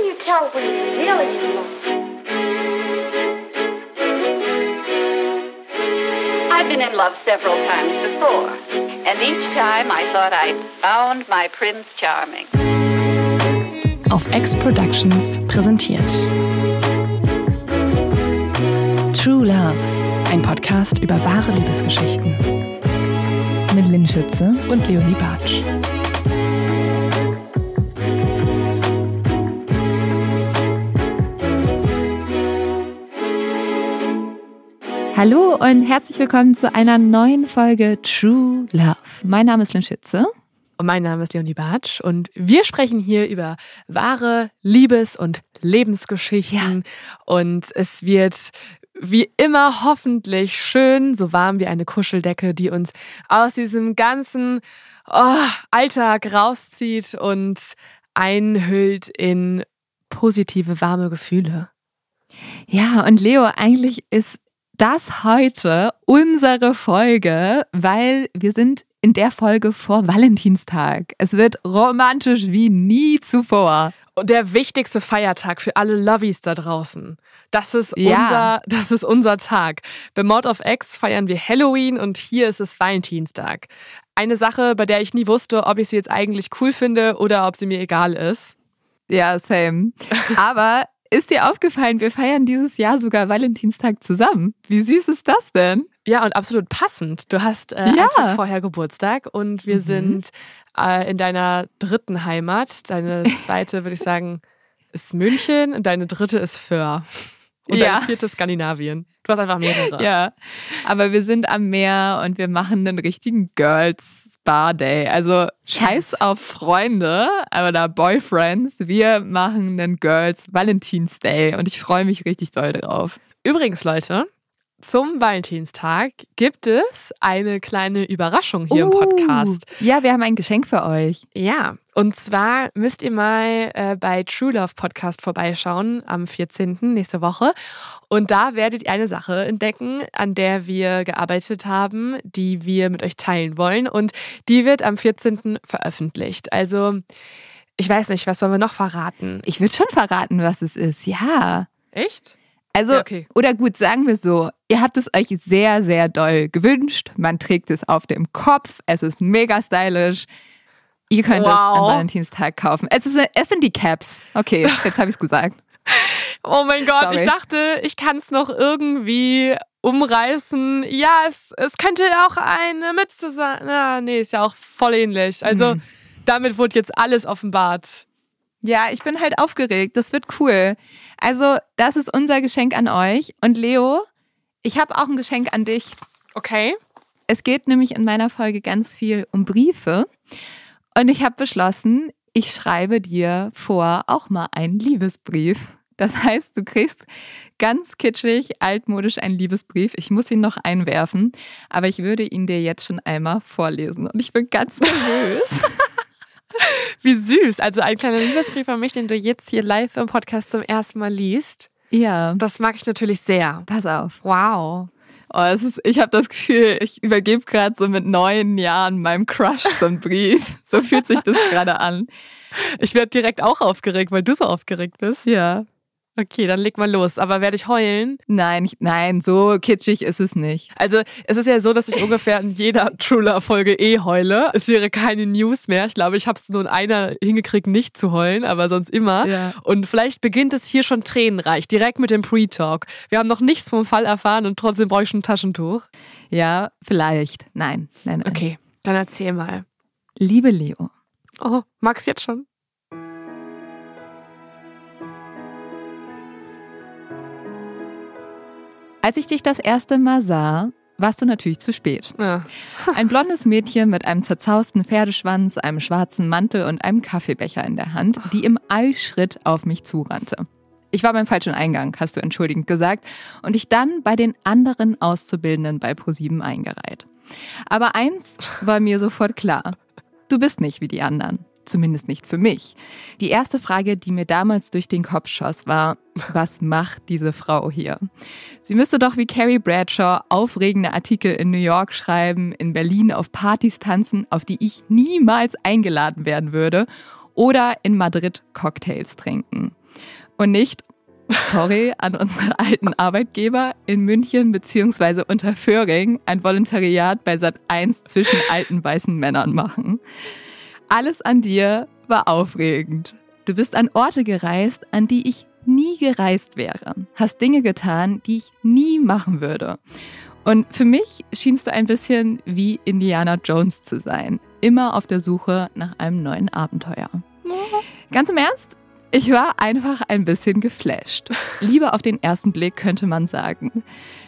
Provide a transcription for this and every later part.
can you tell when you're really in love? I've been in love several times before, and each time I thought I'd found my Prince Charming. Auf X Productions präsentiert. True Love, ein Podcast über wahre Liebesgeschichten. Mit Lynn Schütze und Leonie Bartsch. Hallo und herzlich willkommen zu einer neuen Folge True Love. Mein Name ist Lynn Schütze. Und mein Name ist Leonie Bartsch und wir sprechen hier über wahre Liebes- und Lebensgeschichten. Ja. Und es wird wie immer hoffentlich schön, so warm wie eine Kuscheldecke, die uns aus diesem ganzen oh, Alltag rauszieht und einhüllt in positive, warme Gefühle. Ja, und Leo, eigentlich ist das heute unsere Folge, weil wir sind in der Folge vor Valentinstag. Es wird romantisch wie nie zuvor. Und der wichtigste Feiertag für alle Lovies da draußen. Das ist, ja. unser, das ist unser Tag. Bei Mord of X feiern wir Halloween und hier ist es Valentinstag. Eine Sache, bei der ich nie wusste, ob ich sie jetzt eigentlich cool finde oder ob sie mir egal ist. Ja, same. Aber ist dir aufgefallen, wir feiern dieses Jahr sogar Valentinstag zusammen. Wie süß ist das denn? Ja, und absolut passend. Du hast äh, ja. einen Tag vorher Geburtstag und wir mhm. sind äh, in deiner dritten Heimat. Deine zweite, würde ich sagen, ist München und deine dritte ist Föhr. Und ja. deine vierte Skandinavien. Du hast einfach mehrere. Ja, aber wir sind am Meer und wir machen einen richtigen Girls Spa Day. Also scheiß yes. auf Freunde oder Boyfriends. Wir machen einen Girls Valentins Day und ich freue mich richtig doll drauf. Übrigens, Leute, zum Valentinstag gibt es eine kleine Überraschung hier uh, im Podcast. Ja, wir haben ein Geschenk für euch. Ja, und zwar müsst ihr mal äh, bei True Love Podcast vorbeischauen am 14. nächste Woche. Und da werdet ihr eine Sache entdecken, an der wir gearbeitet haben, die wir mit euch teilen wollen. Und die wird am 14. veröffentlicht. Also, ich weiß nicht, was sollen wir noch verraten? Ich würde schon verraten, was es ist, ja. Echt? Also, ja, okay. oder gut, sagen wir so, ihr habt es euch sehr, sehr doll gewünscht. Man trägt es auf dem Kopf. Es ist mega stylisch. Ihr könnt wow. es am Valentinstag kaufen. Es, ist, es sind die Caps. Okay, jetzt habe ich es gesagt. Oh mein Gott, Sorry. ich dachte, ich kann es noch irgendwie umreißen. Ja, es, es könnte auch eine Mütze sein. Na, nee, ist ja auch voll ähnlich. Also, mhm. damit wurde jetzt alles offenbart. Ja, ich bin halt aufgeregt. Das wird cool. Also, das ist unser Geschenk an euch. Und Leo, ich habe auch ein Geschenk an dich. Okay. Es geht nämlich in meiner Folge ganz viel um Briefe. Und ich habe beschlossen, ich schreibe dir vor auch mal einen Liebesbrief. Das heißt, du kriegst ganz kitschig, altmodisch einen Liebesbrief. Ich muss ihn noch einwerfen, aber ich würde ihn dir jetzt schon einmal vorlesen. Und ich bin ganz nervös. Wie süß. Also ein kleiner Liebesbrief an mich, den du jetzt hier live im Podcast zum ersten Mal liest. Ja. Das mag ich natürlich sehr. Pass auf. Wow. Oh, es ist, ich habe das Gefühl, ich übergebe gerade so mit neun Jahren meinem Crush so einen Brief. So fühlt sich das gerade an. Ich werde direkt auch aufgeregt, weil du so aufgeregt bist. Ja. Okay, dann leg mal los. Aber werde ich heulen? Nein, ich, nein, so kitschig ist es nicht. Also es ist ja so, dass ich ungefähr in jeder Truller-Folge eh heule. Es wäre keine News mehr. Ich glaube, ich habe es nur in einer hingekriegt, nicht zu heulen, aber sonst immer. Ja. Und vielleicht beginnt es hier schon tränenreich, direkt mit dem Pre-Talk. Wir haben noch nichts vom Fall erfahren und trotzdem brauche ich schon ein Taschentuch. Ja, vielleicht. Nein, nein, nein. Okay, dann erzähl mal. Liebe Leo. Oh, magst jetzt schon? Als ich dich das erste Mal sah, warst du natürlich zu spät. Ja. Ein blondes Mädchen mit einem zerzausten Pferdeschwanz, einem schwarzen Mantel und einem Kaffeebecher in der Hand, die im Eilschritt auf mich zurannte. Ich war beim falschen Eingang, hast du entschuldigend gesagt, und ich dann bei den anderen Auszubildenden bei ProSieben eingereiht. Aber eins war mir sofort klar. Du bist nicht wie die anderen. Zumindest nicht für mich. Die erste Frage, die mir damals durch den Kopf schoss, war, was macht diese Frau hier? Sie müsste doch wie Carrie Bradshaw aufregende Artikel in New York schreiben, in Berlin auf Partys tanzen, auf die ich niemals eingeladen werden würde. oder in Madrid Cocktails trinken. Und nicht, sorry, an unsere alten Arbeitgeber in München bzw. unter Föhring ein Volontariat bei Sat 1 zwischen alten weißen Männern machen. Alles an dir war aufregend. Du bist an Orte gereist, an die ich nie gereist wäre. Hast Dinge getan, die ich nie machen würde. Und für mich schienst du ein bisschen wie Indiana Jones zu sein. Immer auf der Suche nach einem neuen Abenteuer. Ganz im Ernst, ich war einfach ein bisschen geflasht. Lieber auf den ersten Blick könnte man sagen.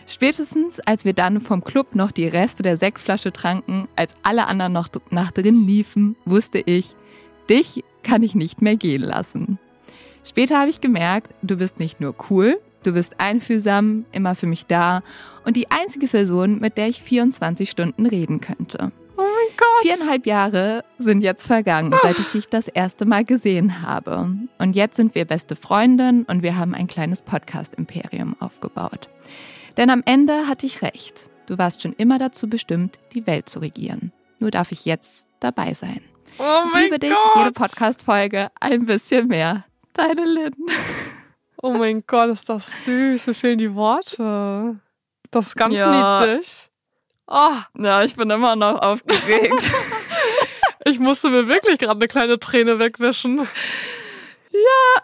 Spätestens, als wir dann vom Club noch die Reste der Sektflasche tranken, als alle anderen noch nach drin liefen, wusste ich, dich kann ich nicht mehr gehen lassen. Später habe ich gemerkt, du bist nicht nur cool, du bist einfühlsam, immer für mich da und die einzige Person, mit der ich 24 Stunden reden könnte. Mein Gott. Viereinhalb Jahre sind jetzt vergangen, seit ich dich das erste Mal gesehen habe. Und jetzt sind wir beste Freundinnen und wir haben ein kleines Podcast-Imperium aufgebaut. Denn am Ende hatte ich recht. Du warst schon immer dazu bestimmt, die Welt zu regieren. Nur darf ich jetzt dabei sein. Oh Ich liebe dich, Gott. jede Podcast-Folge ein bisschen mehr. Deine Lynn. Oh mein Gott, ist das süß. Mir fehlen die Worte. Das ist ganz Ja. niedlich. Oh, Ja, ich bin immer noch aufgeregt. ich musste mir wirklich gerade eine kleine Träne wegwischen.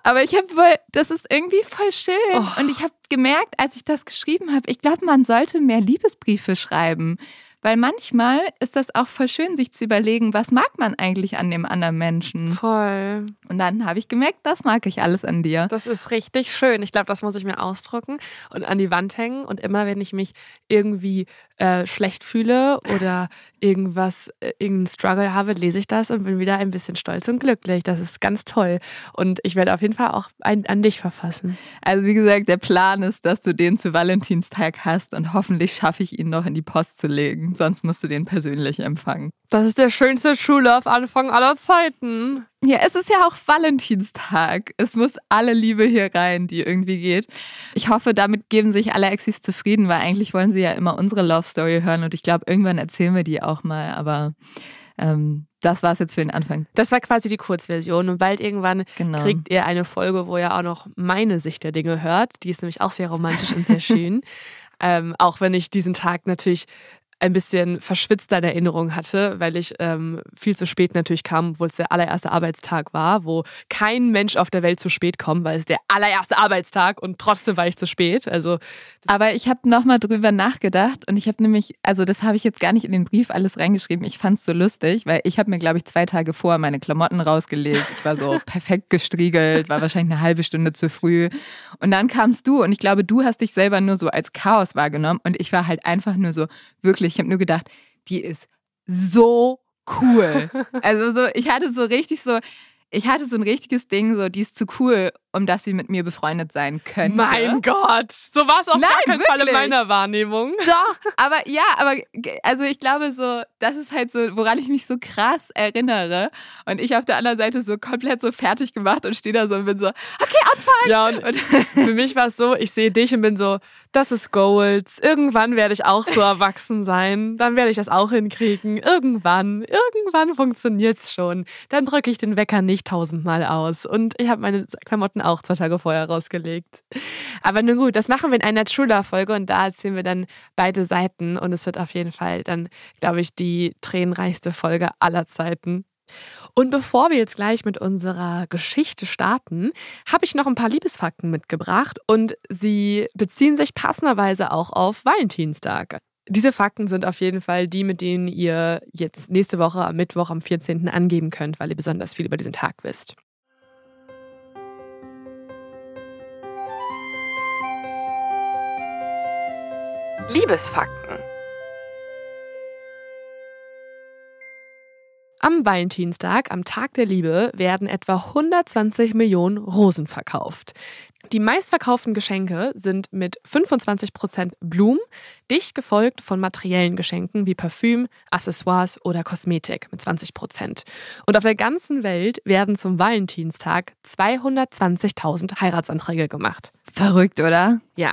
Aber ich habe wohl, das ist irgendwie voll schön. Oh. Und ich habe gemerkt, als ich das geschrieben habe, ich glaube, man sollte mehr Liebesbriefe schreiben. Weil manchmal ist das auch voll schön, sich zu überlegen, was mag man eigentlich an dem anderen Menschen. Voll. Und dann habe ich gemerkt, das mag ich alles an dir. Das ist richtig schön. Ich glaube, das muss ich mir ausdrucken und an die Wand hängen. Und immer, wenn ich mich irgendwie äh, schlecht fühle oder irgendwas, äh, irgendeinen Struggle habe, lese ich das und bin wieder ein bisschen stolz und glücklich. Das ist ganz toll. Und ich werde auf jeden Fall auch ein, an dich verfassen. Also wie gesagt, der Plan ist, dass du den zu Valentinstag hast und hoffentlich schaffe ich ihn noch in die Post zu legen. Sonst musst du den persönlich empfangen. Das ist der schönste True Love Anfang aller Zeiten. Ja, es ist ja auch Valentinstag. Es muss alle Liebe hier rein, die irgendwie geht. Ich hoffe, damit geben sich alle Exis zufrieden, weil eigentlich wollen sie ja immer unsere Love Story hören und ich glaube, irgendwann erzählen wir die auch mal. Aber ähm, das war es jetzt für den Anfang. Das war quasi die Kurzversion und bald irgendwann Genau. kriegt ihr eine Folge, wo ihr auch noch meine Sicht der Dinge hört. Die ist nämlich auch sehr romantisch und sehr schön. Ähm, auch wenn ich diesen Tag natürlich ein bisschen verschwitzter in Erinnerung hatte, weil ich ähm, viel zu spät natürlich kam, obwohl es der allererste Arbeitstag war, wo kein Mensch auf der Welt zu spät kommt, weil es der allererste Arbeitstag und trotzdem war ich zu spät. Also Aber ich habe nochmal drüber nachgedacht und ich habe nämlich, also das habe ich jetzt gar nicht in den Brief alles reingeschrieben. Ich fand es so lustig, weil ich habe mir, glaube ich, zwei Tage vorher meine Klamotten rausgelegt. Ich war so perfekt gestriegelt, war wahrscheinlich eine halbe Stunde zu früh. Und dann kamst du und ich glaube, du hast dich selber nur so als Chaos wahrgenommen und ich war halt einfach nur so, wirklich, ich habe nur gedacht, die ist so cool. Also so, ich hatte so richtig so, ich hatte so ein richtiges Ding, so, die ist zu cool, um dass sie mit mir befreundet sein könnte. mein Gott, so war es auf Nein, gar keinen Fall in wirklich. meiner Wahrnehmung. Doch, aber ja, aber also ich glaube so, das ist halt so, woran ich mich so krass erinnere. Und ich auf der anderen Seite so komplett so fertig gemacht und stehe da so und bin so, okay, anfangen. Ja, und für mich war es so, ich sehe dich und bin so, das ist Goals. Irgendwann werde ich auch so erwachsen sein. Dann werde ich das auch hinkriegen. Irgendwann, irgendwann funktioniert's schon. Dann drücke ich den Wecker nicht tausendmal aus. Und ich habe meine Klamotten auch zwei Tage vorher rausgelegt. Aber nun gut, das machen wir in einer True Love Folge und da erzählen wir dann beide Seiten und es wird auf jeden Fall dann, glaube ich, die tränenreichste Folge aller Zeiten. Und bevor wir jetzt gleich mit unserer Geschichte starten, habe ich noch ein paar Liebesfakten mitgebracht und sie beziehen sich passenderweise auch auf Valentinstag. Diese Fakten sind auf jeden Fall die, mit denen ihr jetzt nächste Woche am Mittwoch am 14. angeben könnt, weil ihr besonders viel über diesen Tag wisst. Liebesfakten. Am Valentinstag, am Tag der Liebe, werden etwa 120 Millionen Rosen verkauft. Die meistverkauften Geschenke sind mit 25% Blumen, dicht gefolgt von materiellen Geschenken wie Parfüm, Accessoires oder Kosmetik mit 20%. Und auf der ganzen Welt werden zum Valentinstag 220.000 Heiratsanträge gemacht. Verrückt, oder? Ja.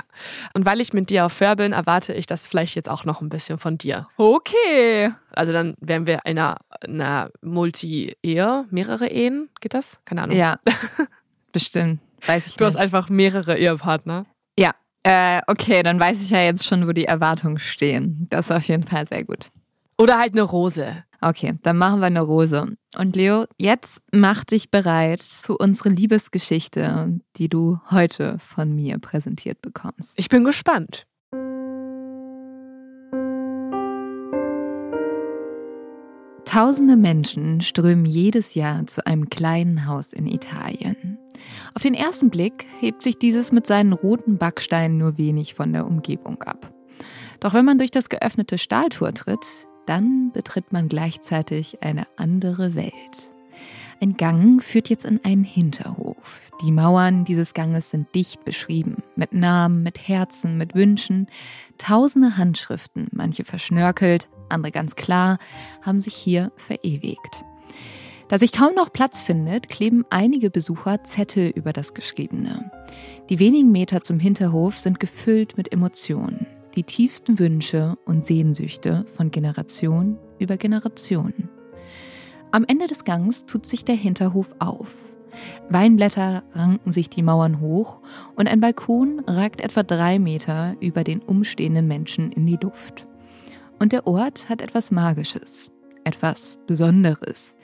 Und weil ich mit dir auf Fair bin, erwarte ich das vielleicht jetzt auch noch ein bisschen von dir. Okay. Also dann wären wir einer, einer Multi-Ehe, mehrere Ehen, geht das? Keine Ahnung. Ja, bestimmt. Weiß ich Du nicht. hast einfach mehrere Ehepartner. Ja, äh, okay, dann weiß ich ja jetzt schon, wo die Erwartungen stehen. Das ist auf jeden Fall sehr gut. Oder halt eine Rose. Okay, dann machen wir eine Rose. Und Leo, jetzt mach dich bereit für unsere Liebesgeschichte, die du heute von mir präsentiert bekommst. Ich bin gespannt. Tausende Menschen strömen jedes Jahr zu einem kleinen Haus in Italien. Auf den ersten Blick hebt sich dieses mit seinen roten Backsteinen nur wenig von der Umgebung ab. Doch wenn man durch das geöffnete Stahltor tritt, dann betritt man gleichzeitig eine andere Welt. Ein Gang führt jetzt in einen Hinterhof. Die Mauern dieses Ganges sind dicht beschrieben, mit Namen, mit Herzen, mit Wünschen. Tausende Handschriften, manche verschnörkelt, andere ganz klar, haben sich hier verewigt. Da sich kaum noch Platz findet, kleben einige Besucher Zettel über das Geschriebene. Die wenigen Meter zum Hinterhof sind gefüllt mit Emotionen, die tiefsten Wünsche und Sehnsüchte von Generation über Generation. Am Ende des Gangs tut sich der Hinterhof auf. Weinblätter ranken sich die Mauern hoch und ein Balkon ragt etwa drei Meter über den umstehenden Menschen in die Luft. Und der Ort hat etwas Magisches, etwas Besonderes,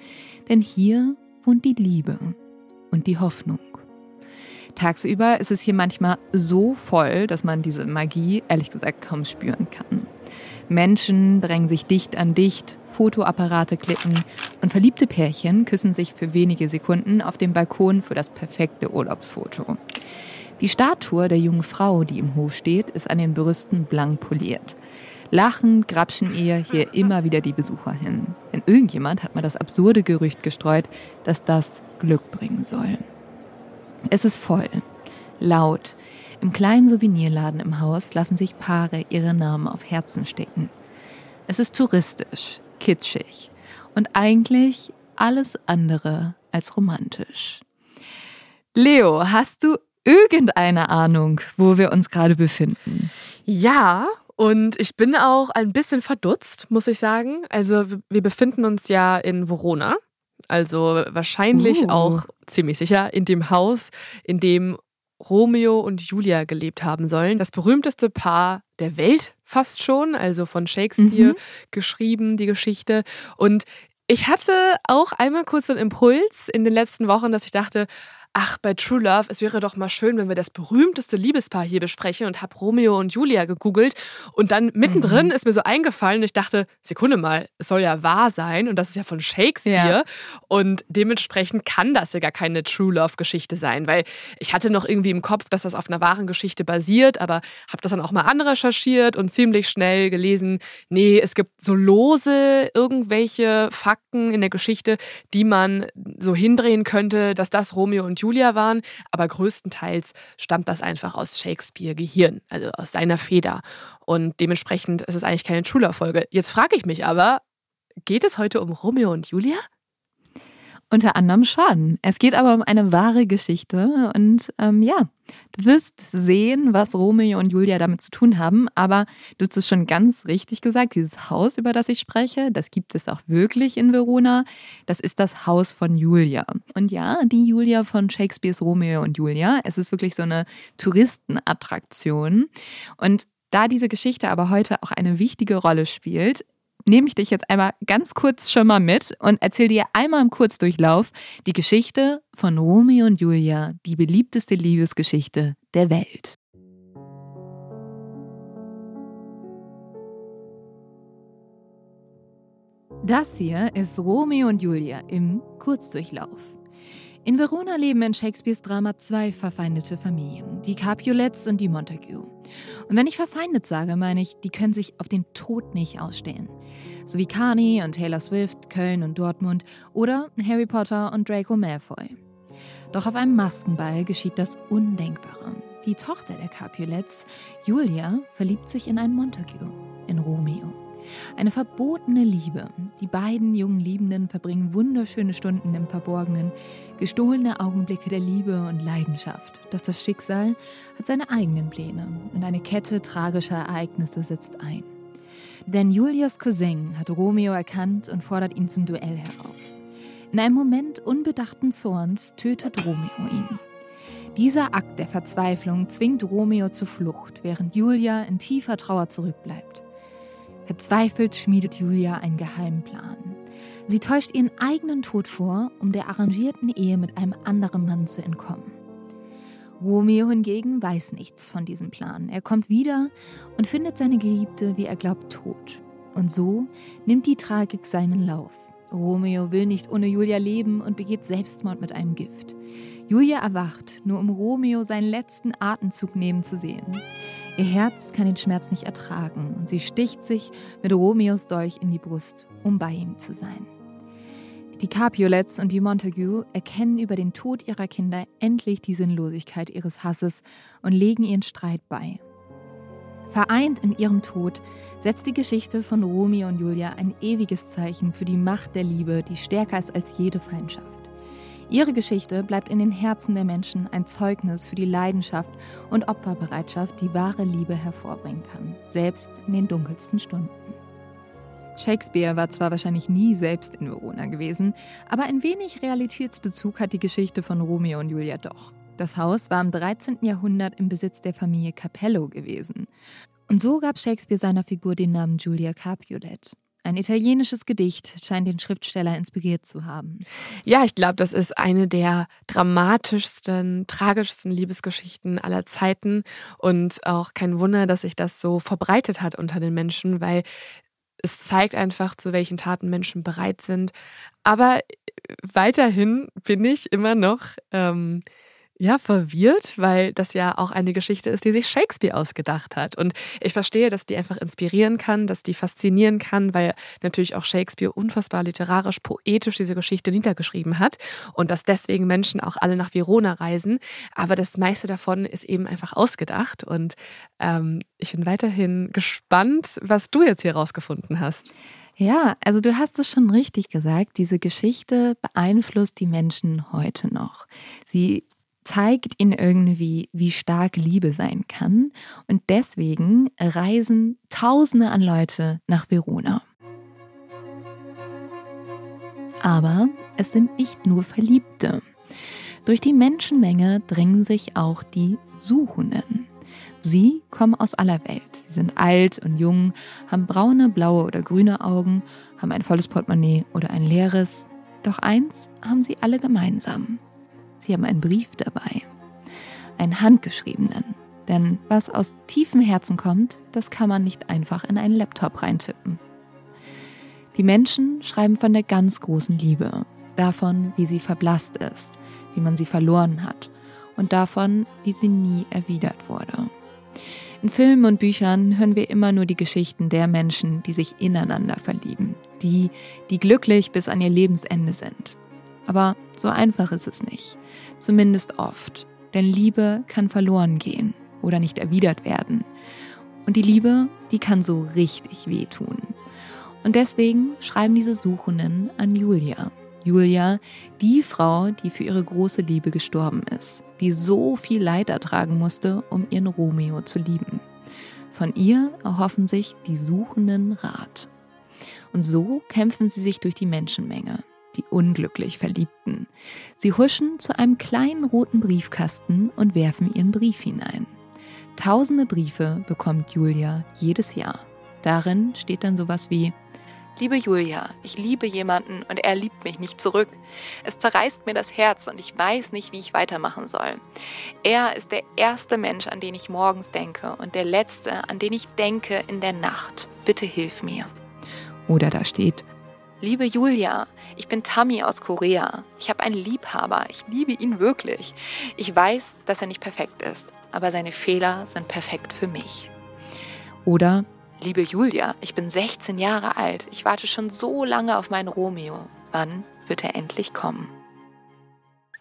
denn hier wohnt die Liebe und die Hoffnung. Tagsüber ist es hier manchmal so voll, dass man diese Magie ehrlich gesagt kaum spüren kann. Menschen drängen sich dicht an dicht, Fotoapparate klicken und verliebte Pärchen küssen sich für wenige Sekunden auf dem Balkon für das perfekte Urlaubsfoto. Die Statue der jungen Frau, die im Hof steht, ist an den Brüsten blank poliert. Lachend grapschen ihr hier immer wieder die Besucher hin. Denn irgendjemand hat mal das absurde Gerücht gestreut, dass das Glück bringen soll. Es ist voll, laut. Im kleinen Souvenirladen im Haus lassen sich Paare ihre Namen auf Herzen stecken. Es ist touristisch, kitschig und eigentlich alles andere als romantisch. Leo, hast du irgendeine Ahnung, wo wir uns gerade befinden? Ja, und ich bin auch ein bisschen verdutzt, muss ich sagen. Also wir- befinden uns ja in Verona. Also wahrscheinlich Uh. auch ziemlich sicher in dem Haus, in dem Romeo und Julia gelebt haben sollen. Das berühmteste Paar der Welt fast schon, also von Shakespeare Mhm. geschrieben, die Geschichte. Und ich hatte auch einmal kurz einen Impuls in den letzten Wochen, dass ich dachte, ach, bei True Love, es wäre doch mal schön, wenn wir das berühmteste Liebespaar hier besprechen und habe Romeo und Julia gegoogelt. Und dann mittendrin ist mir so eingefallen und ich dachte, Sekunde mal, es soll ja wahr sein und das ist ja von Shakespeare. Und dementsprechend kann das ja gar keine True Love-Geschichte sein, weil ich hatte noch irgendwie im Kopf, dass das auf einer wahren Geschichte basiert, aber habe das dann auch mal anrecherchiert und ziemlich schnell gelesen, nee, es gibt so lose irgendwelche Fakten in der Geschichte, die man so hindrehen könnte, dass das Romeo und Julia waren, aber größtenteils stammt das einfach aus Shakespeare Gehirn, also aus seiner Feder. Und dementsprechend ist es eigentlich keine Love-Folge. Jetzt frage ich mich aber, geht es heute um Romeo und Julia? Unter anderem schon. Es geht aber um eine wahre Geschichte und ähm, ja, du wirst sehen, was Romeo und Julia damit zu tun haben. Aber du hast es schon ganz richtig gesagt, dieses Haus, über das ich spreche, das gibt es auch wirklich in Verona. Das ist das Haus von Julia. Und ja, die Julia von Shakespeares Romeo und Julia. Es ist wirklich so eine Touristenattraktion. Und da diese Geschichte aber heute auch eine wichtige Rolle spielt, nehme ich dich jetzt einmal ganz kurz schon mal mit und erzähle dir einmal im Kurzdurchlauf die Geschichte von Romeo und Julia, die beliebteste Liebesgeschichte der Welt. Das hier ist Romeo und Julia im Kurzdurchlauf. In Verona leben in Shakespeares Drama zwei verfeindete Familien, die Capulets und die Montague. Und wenn ich verfeindet sage, meine ich, die können sich auf den Tod nicht ausstehen. So wie Carney und Taylor Swift, Köln und Dortmund oder Harry Potter und Draco Malfoy. Doch auf einem Maskenball geschieht das Undenkbare. Die Tochter der Capulets, Julia, verliebt sich in einen Montague, in Romeo. Eine verbotene Liebe. Die beiden jungen Liebenden verbringen wunderschöne Stunden im Verborgenen, gestohlene Augenblicke der Liebe und Leidenschaft. Doch das Schicksal hat seine eigenen Pläne und eine Kette tragischer Ereignisse setzt ein. Denn Julias Cousin hat Romeo erkannt und fordert ihn zum Duell heraus. In einem Moment unbedachten Zorns tötet Romeo ihn. Dieser Akt der Verzweiflung zwingt Romeo zur Flucht, während Julia in tiefer Trauer zurückbleibt. Verzweifelt schmiedet Julia einen geheimen Plan. Sie täuscht ihren eigenen Tod vor, um der arrangierten Ehe mit einem anderen Mann zu entkommen. Romeo hingegen weiß nichts von diesem Plan. Er kommt wieder und findet seine Geliebte, wie er glaubt, tot. Und so nimmt die Tragik seinen Lauf. Romeo will nicht ohne Julia leben und begeht Selbstmord mit einem Gift. Julia erwacht, nur um Romeo seinen letzten Atemzug nehmen zu sehen. Ihr Herz kann den Schmerz nicht ertragen und sie sticht sich mit Romeos Dolch in die Brust, um bei ihm zu sein. Die Capulets und die Montague erkennen über den Tod ihrer Kinder endlich die Sinnlosigkeit ihres Hasses und legen ihren Streit bei. Vereint in ihrem Tod setzt die Geschichte von Romeo und Julia ein ewiges Zeichen für die Macht der Liebe, die stärker ist als jede Feindschaft. Ihre Geschichte bleibt in den Herzen der Menschen ein Zeugnis für die Leidenschaft und Opferbereitschaft, die wahre Liebe hervorbringen kann, selbst in den dunkelsten Stunden. Shakespeare war zwar wahrscheinlich nie selbst in Verona gewesen, aber ein wenig Realitätsbezug hat die Geschichte von Romeo und Julia doch. Das Haus war im 13. Jahrhundert im Besitz der Familie Capello gewesen. Und so gab Shakespeare seiner Figur den Namen Julia Capulet. Ein italienisches Gedicht scheint den Schriftsteller inspiriert zu haben. Ja, ich glaube, das ist eine der dramatischsten, tragischsten Liebesgeschichten aller Zeiten. Und auch kein Wunder, dass sich das so verbreitet hat unter den Menschen, weil es zeigt einfach, zu welchen Taten Menschen bereit sind. Aber weiterhin bin ich immer noch ähm, ja, verwirrt, weil das ja auch eine Geschichte ist, die sich Shakespeare ausgedacht hat. Und ich verstehe, dass die einfach inspirieren kann, dass die faszinieren kann, weil natürlich auch Shakespeare unfassbar literarisch, poetisch diese Geschichte niedergeschrieben hat und dass deswegen Menschen auch alle nach Verona reisen. Aber das meiste davon ist eben einfach ausgedacht. Und ähm, ich bin weiterhin gespannt, was du jetzt hier rausgefunden hast. Ja, also du hast es schon richtig gesagt, diese Geschichte beeinflusst die Menschen heute noch. Sie zeigt ihnen irgendwie, wie stark Liebe sein kann. Und deswegen reisen Tausende an Leute nach Verona. Aber es sind nicht nur Verliebte. Durch die Menschenmenge drängen sich auch die Suchenden. Sie kommen aus aller Welt. Sie sind alt und jung, haben braune, blaue oder grüne Augen, haben ein volles Portemonnaie oder ein leeres. Doch eins haben sie alle gemeinsam. Sie haben einen Brief dabei. Einen handgeschriebenen. Denn was aus tiefem Herzen kommt, das kann man nicht einfach in einen Laptop reintippen. Die Menschen schreiben von der ganz großen Liebe, davon, wie sie verblasst ist, wie man sie verloren hat und davon, wie sie nie erwidert wurde. In Filmen und Büchern hören wir immer nur die Geschichten der Menschen, die sich ineinander verlieben, die, die glücklich bis an ihr Lebensende sind. Aber so einfach ist es nicht. Zumindest oft. Denn Liebe kann verloren gehen oder nicht erwidert werden. Und die Liebe, die kann so richtig wehtun. Und deswegen schreiben diese Suchenden an Julia. Julia, die Frau, die für ihre große Liebe gestorben ist, die so viel Leid ertragen musste, um ihren Romeo zu lieben. Von ihr erhoffen sich die Suchenden Rat. Und so kämpfen sie sich durch die Menschenmenge, die unglücklich Verliebten. Sie huschen zu einem kleinen roten Briefkasten und werfen ihren Brief hinein. Tausende Briefe bekommt Julia jedes Jahr. Darin steht dann sowas wie Liebe Julia, ich liebe jemanden und er liebt mich nicht zurück. Es zerreißt mir das Herz und ich weiß nicht, wie ich weitermachen soll. Er ist der erste Mensch, an den ich morgens denke und der letzte, an den ich denke in der Nacht. Bitte hilf mir. Oder da steht, Liebe Julia, ich bin Tammy aus Korea. Ich habe einen Liebhaber. Ich liebe ihn wirklich. Ich weiß, dass er nicht perfekt ist, aber seine Fehler sind perfekt für mich. Oder, liebe Julia, ich bin 16 Jahre alt. Ich warte schon so lange auf meinen Romeo. Wann wird er endlich kommen?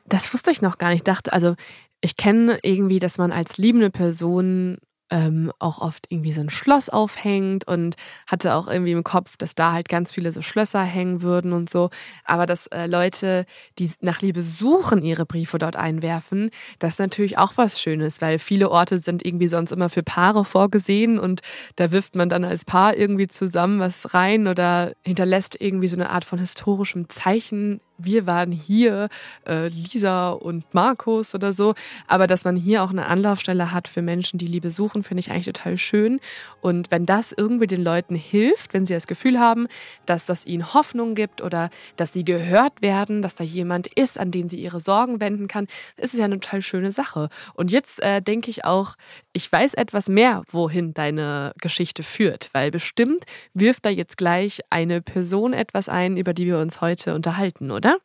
Das wusste ich noch gar nicht. Ich dachte, also ich kenne irgendwie, dass man als liebende Person ähm, auch oft irgendwie so ein Schloss aufhängt und hatte auch irgendwie im Kopf, dass da halt ganz viele so Schlösser hängen würden und so. Aber dass äh, Leute, die nach Liebe suchen, ihre Briefe dort einwerfen, das ist natürlich auch was Schönes, weil viele Orte sind irgendwie sonst immer für Paare vorgesehen und da wirft man dann als Paar irgendwie zusammen was rein oder hinterlässt irgendwie so eine Art von historischem Zeichen wir waren hier, äh, Lisa und Markus oder so. Aber dass man hier auch eine Anlaufstelle hat für Menschen, die Liebe suchen, finde ich eigentlich total schön. Und wenn das irgendwie den Leuten hilft, wenn sie das Gefühl haben, dass das ihnen Hoffnung gibt oder dass sie gehört werden, dass da jemand ist, an den sie ihre Sorgen wenden kann, ist es ja eine total schöne Sache. Und jetzt äh, denke ich auch, ich weiß etwas mehr, wohin deine Geschichte führt, weil bestimmt wirft da jetzt gleich eine Person etwas ein, über die wir uns heute unterhalten, oder?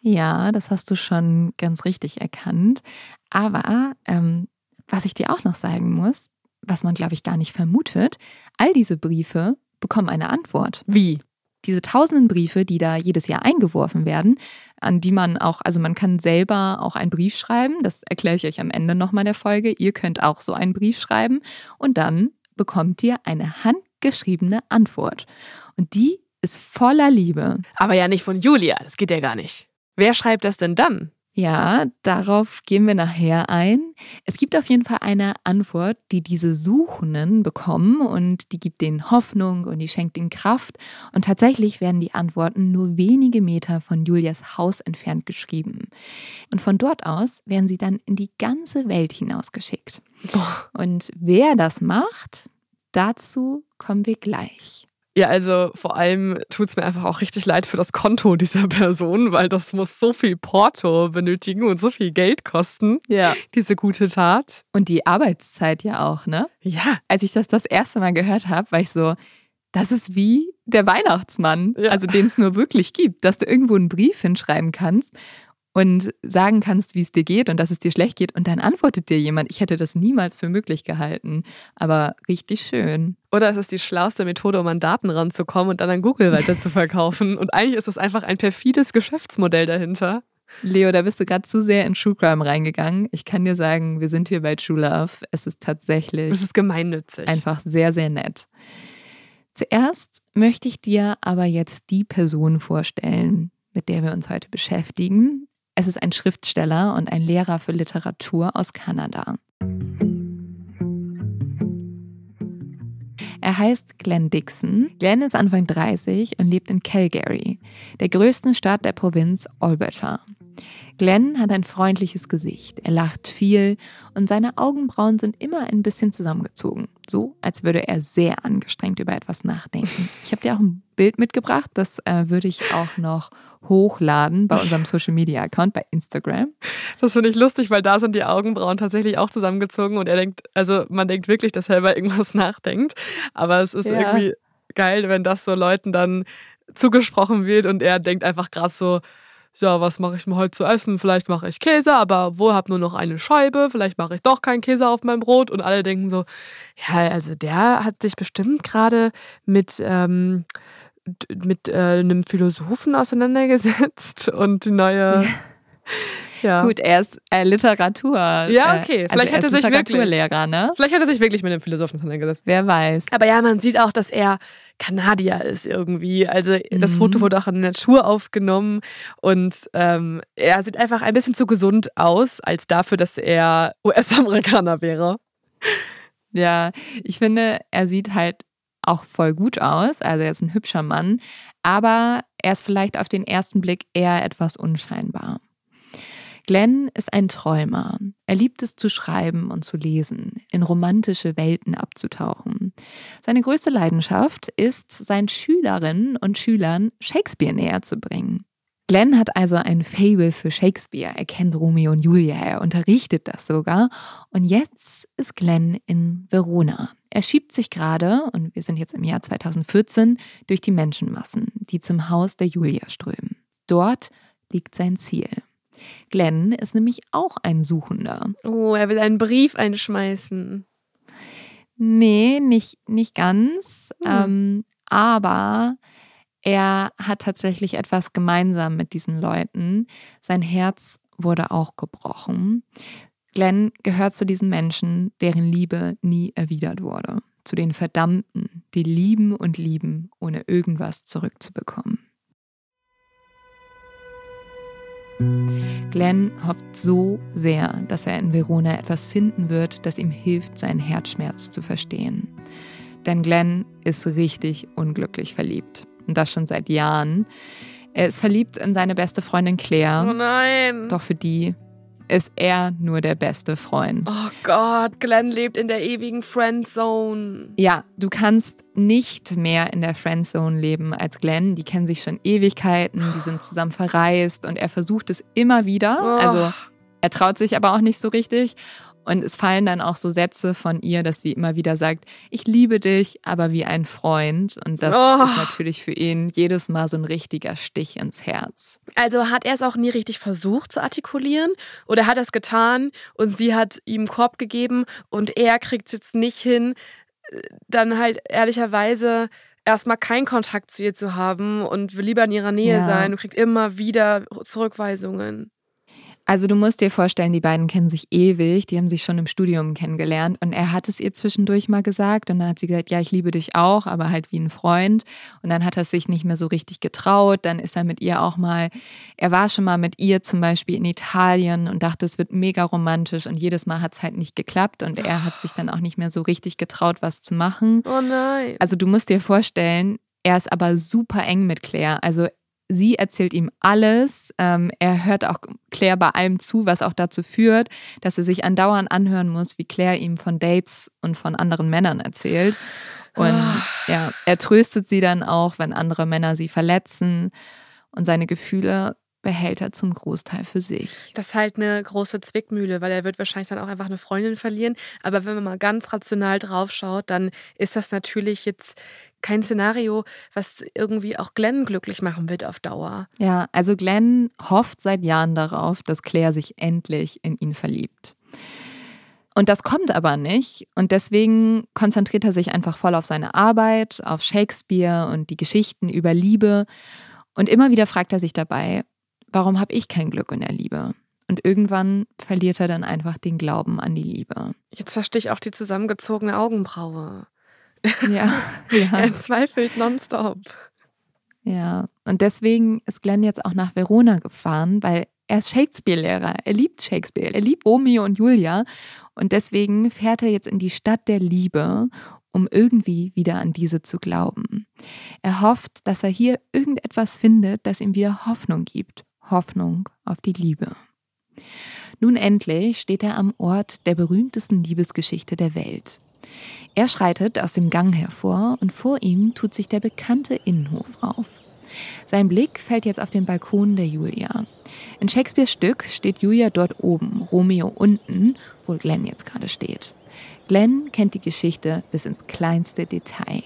Ja, das hast du schon ganz richtig erkannt. Aber ähm, was ich dir auch noch sagen muss, was man, glaube ich, gar nicht vermutet, all diese Briefe bekommen eine Antwort. Wie? Diese tausenden Briefe, die da jedes Jahr eingeworfen werden, an die man auch, also man kann selber auch einen Brief schreiben, das erkläre ich euch am Ende nochmal der Folge. Ihr könnt auch so einen Brief schreiben und dann bekommt ihr eine handgeschriebene Antwort. Und die ist voller Liebe. Aber ja nicht von Julia, das geht ja gar nicht. Wer schreibt das denn dann? Ja, darauf gehen wir nachher ein. Es gibt auf jeden Fall eine Antwort, die diese Suchenden bekommen und die gibt denen Hoffnung und die schenkt ihnen Kraft. Und tatsächlich werden die Antworten nur wenige Meter von Julias Haus entfernt geschrieben. Und von dort aus werden sie dann in die ganze Welt hinausgeschickt. Und wer das macht, dazu kommen wir gleich. Ja, also vor allem tut es mir einfach auch richtig leid für das Konto dieser Person, weil das muss so viel Porto benötigen und so viel Geld kosten. Ja. Diese gute Tat. Und die Arbeitszeit ja auch, ne? Ja. Als ich das das erste Mal gehört habe, war ich so, das ist wie der Weihnachtsmann, Ja. also den es nur wirklich gibt, dass du irgendwo einen Brief hinschreiben kannst und sagen kannst, wie es dir geht und dass es dir schlecht geht und dann antwortet dir jemand. Ich hätte das niemals für möglich gehalten, aber richtig schön. Oder es ist die schlauste Methode, um an Daten ranzukommen und dann an Google weiter zu verkaufen. Und eigentlich ist das einfach ein perfides Geschäftsmodell dahinter. Leo, da bist du gerade zu sehr in True Crime reingegangen. Ich kann dir sagen, wir sind hier bei True Love. Es ist tatsächlich Das ist gemeinnützig. einfach sehr, sehr nett. Zuerst möchte ich dir aber jetzt die Person vorstellen, mit der wir uns heute beschäftigen. Es ist ein Schriftsteller und ein Lehrer für Literatur aus Kanada. Er heißt Glenn Dixon. Glenn ist Anfang 30 und lebt in Calgary, der größten Stadt der Provinz Alberta. Glenn hat ein freundliches Gesicht, er lacht viel und seine Augenbrauen sind immer ein bisschen zusammengezogen, so als würde er sehr angestrengt über etwas nachdenken. Ich habe dir auch ein Bild mitgebracht, das äh, würde ich auch noch hochladen bei unserem Social Media Account bei Instagram. Das finde ich lustig, weil da sind die Augenbrauen tatsächlich auch zusammengezogen und er denkt, also man denkt wirklich, dass er über irgendwas nachdenkt. Aber es ist Ja. irgendwie geil, wenn das so Leuten dann zugesprochen wird und er denkt einfach gerade so, ja, was mache ich mir heute zu essen? Vielleicht mache ich Käse, aber wo hab nur noch eine Scheibe? Vielleicht mache ich doch keinen Käse auf meinem Brot. Und alle denken so, ja, also der hat sich bestimmt gerade mit, ähm, mit äh, einem Philosophen auseinandergesetzt und die neue. Ja. Gut, er ist äh, Literatur. Ja, okay. Äh, Vielleicht er hätte ist sich wirklich- ne? Vielleicht hat er sich wirklich mit einem Philosophen auseinandergesetzt. Wer weiß. Aber ja, man sieht auch, dass er Kanadier ist irgendwie. Also das Mhm. Foto wurde auch in der Natur aufgenommen und ähm, er sieht einfach ein bisschen zu gesund aus, als dafür, dass er US-Amerikaner wäre. Ja, ich finde, er sieht halt auch voll gut aus. Also er ist ein hübscher Mann, aber er ist vielleicht auf den ersten Blick eher etwas unscheinbar. Glenn ist ein Träumer. Er liebt es zu schreiben und zu lesen, in romantische Welten abzutauchen. Seine größte Leidenschaft ist, seinen Schülerinnen und Schülern Shakespeare näher zu bringen. Glenn hat also ein Fable für Shakespeare. Er kennt Romeo und Julia, er unterrichtet das sogar. Und jetzt ist Glenn in Verona. Er schiebt sich gerade, und wir sind jetzt im Jahr 2014, durch die Menschenmassen, die zum Haus der Julia strömen. Dort liegt sein Ziel. Glenn ist nämlich auch ein Suchender. Oh, er will einen Brief einschmeißen. Nee, nicht, nicht ganz. Hm. Ähm, aber er hat tatsächlich etwas gemeinsam mit diesen Leuten. Sein Herz wurde auch gebrochen. Glenn gehört zu diesen Menschen, deren Liebe nie erwidert wurde. Zu den Verdammten, die lieben und lieben, ohne irgendwas zurückzubekommen. Glenn hofft so sehr, dass er in Verona etwas finden wird, das ihm hilft, seinen Herzschmerz zu verstehen. Denn Glenn ist richtig unglücklich verliebt. Und das schon seit Jahren. Er ist verliebt in seine beste Freundin Claire. Oh nein. Doch für die ist er nur der beste Freund. Oh Gott, Glenn lebt in der ewigen Friendzone. Ja, du kannst nicht mehr in der Friendzone leben als Glenn. Die kennen sich schon Ewigkeiten, die sind zusammen verreist und er versucht es immer wieder. Oh. Also er traut sich aber auch nicht so richtig. Und es fallen dann auch so Sätze von ihr, dass sie immer wieder sagt, ich liebe dich, aber wie ein Freund. Und das Oh. ist natürlich für ihn jedes Mal so ein richtiger Stich ins Herz. Also hat er es auch nie richtig versucht zu artikulieren oder hat er es getan und sie hat ihm Korb gegeben und er kriegt es jetzt nicht hin, äh, dann halt ehrlicherweise erstmal keinen Kontakt zu ihr zu haben und will lieber in ihrer Nähe Ja. sein und kriegt immer wieder Zurückweisungen. Also du musst dir vorstellen, die beiden kennen sich ewig, die haben sich schon im Studium kennengelernt und er hat es ihr zwischendurch mal gesagt und dann hat sie gesagt, ja, ich liebe dich auch, aber halt wie ein Freund und dann hat er sich nicht mehr so richtig getraut, dann ist er mit ihr auch mal, er war schon mal mit ihr zum Beispiel in Italien und dachte, es wird mega romantisch und jedes Mal hat es halt nicht geklappt und er hat sich dann auch nicht mehr so richtig getraut, was zu machen. Oh nein. Also du musst dir vorstellen, er ist aber super eng mit Claire. Also sie erzählt ihm alles. Ähm, er hört auch Claire bei allem zu, was auch dazu führt, dass er sich andauernd anhören muss, wie Claire ihm von Dates und von anderen Männern erzählt. Und Ah. ja, er tröstet sie dann auch, wenn andere Männer sie verletzen. Und seine Gefühle behält er zum Großteil für sich. Das ist halt eine große Zwickmühle, weil er wird wahrscheinlich dann auch einfach eine Freundin verlieren. Aber wenn man mal ganz rational drauf schaut, dann ist das natürlich jetzt kein Szenario, was irgendwie auch Glenn glücklich machen wird auf Dauer. Ja, also Glenn hofft seit Jahren darauf, dass Claire sich endlich in ihn verliebt. Und das kommt aber nicht. Und deswegen konzentriert er sich einfach voll auf seine Arbeit, auf Shakespeare und die Geschichten über Liebe. Und immer wieder fragt er sich dabei, warum habe ich kein Glück in der Liebe? Und irgendwann verliert er dann einfach den Glauben an die Liebe. Jetzt verstehe ich auch die zusammengezogene Augenbraue. Ja, ja. Er zweifelt nonstop. Ja, und deswegen ist Glenn jetzt auch nach Verona gefahren, weil er ist Shakespeare-Lehrer. Er liebt Shakespeare. Er liebt Romeo und Julia. Und deswegen fährt er jetzt in die Stadt der Liebe, um irgendwie wieder an diese zu glauben. Er hofft, dass er hier irgendetwas findet, das ihm wieder Hoffnung gibt. Hoffnung auf die Liebe. Nun endlich steht er am Ort der berühmtesten Liebesgeschichte der Welt. Er schreitet aus dem Gang hervor und vor ihm tut sich der bekannte Innenhof auf. Sein Blick fällt jetzt auf den Balkon der Julia. In Shakespeares Stück steht Julia dort oben, Romeo unten, wo Glenn jetzt gerade steht. Glenn kennt die Geschichte bis ins kleinste Detail.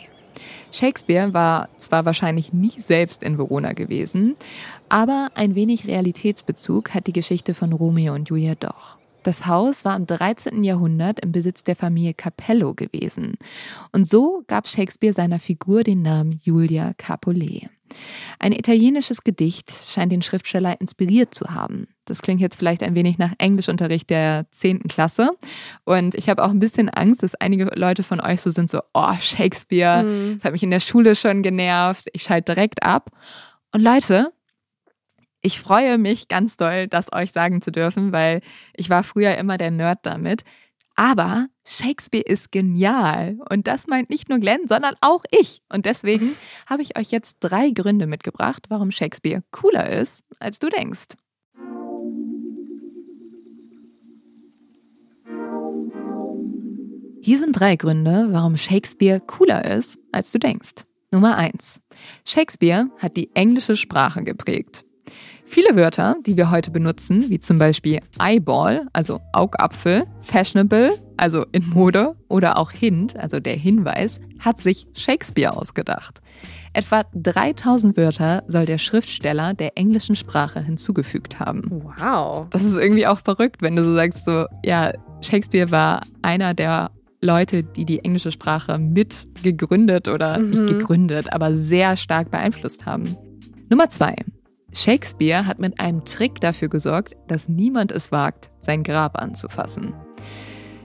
Shakespeare war zwar wahrscheinlich nie selbst in Verona gewesen, aber ein wenig Realitätsbezug hat die Geschichte von Romeo und Julia doch. Das Haus war im 13. Jahrhundert im Besitz der Familie Capello gewesen. Und so gab Shakespeare seiner Figur den Namen Julia Capulet. Ein italienisches Gedicht scheint den Schriftsteller inspiriert zu haben. Das klingt jetzt vielleicht ein wenig nach Englischunterricht der 10. Klasse. Und ich habe auch ein bisschen Angst, dass einige Leute von euch so sind, so, oh, Shakespeare, Mhm. das hat mich in der Schule schon genervt. Ich schalte direkt ab. Und Leute, ich freue mich ganz doll, das euch sagen zu dürfen, weil ich war früher immer der Nerd damit. Aber Shakespeare ist genial. Und das meint nicht nur Glenn, sondern auch ich. Und deswegen habe ich euch jetzt drei Gründe mitgebracht, warum Shakespeare cooler ist, als du denkst. Hier sind drei Gründe, warum Shakespeare cooler ist, als du denkst. Nummer eins: Shakespeare hat die englische Sprache geprägt. Viele Wörter, die wir heute benutzen, wie zum Beispiel Eyeball, also Augapfel, Fashionable, also in Mode, oder auch Hint, also der Hinweis, hat sich Shakespeare ausgedacht. Etwa 3000 Wörter soll der Schriftsteller der englischen Sprache hinzugefügt haben. Wow. Das ist irgendwie auch verrückt, wenn du so sagst, so, ja, Shakespeare war einer der Leute, die die englische Sprache mit gegründet oder Mhm. nicht gegründet, aber sehr stark beeinflusst haben. Nummer zwei. Shakespeare hat mit einem Trick dafür gesorgt, dass niemand es wagt, sein Grab anzufassen.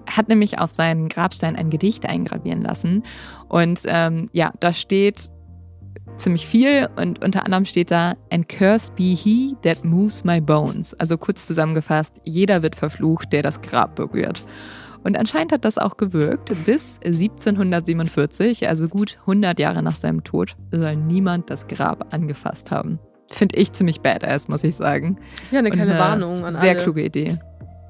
Er hat nämlich auf seinen Grabstein ein Gedicht eingravieren lassen. Und ähm, ja, da steht ziemlich viel und unter anderem steht da, And cursed be he that moves my bones. Also kurz zusammengefasst, jeder wird verflucht, der das Grab berührt. Und anscheinend hat das auch gewirkt. Bis 1747, also gut 100 Jahre nach seinem Tod, soll niemand das Grab angefasst haben. Finde ich ziemlich badass, muss ich sagen. Ja, eine kleine eine Warnung an Sehr alle. kluge Idee.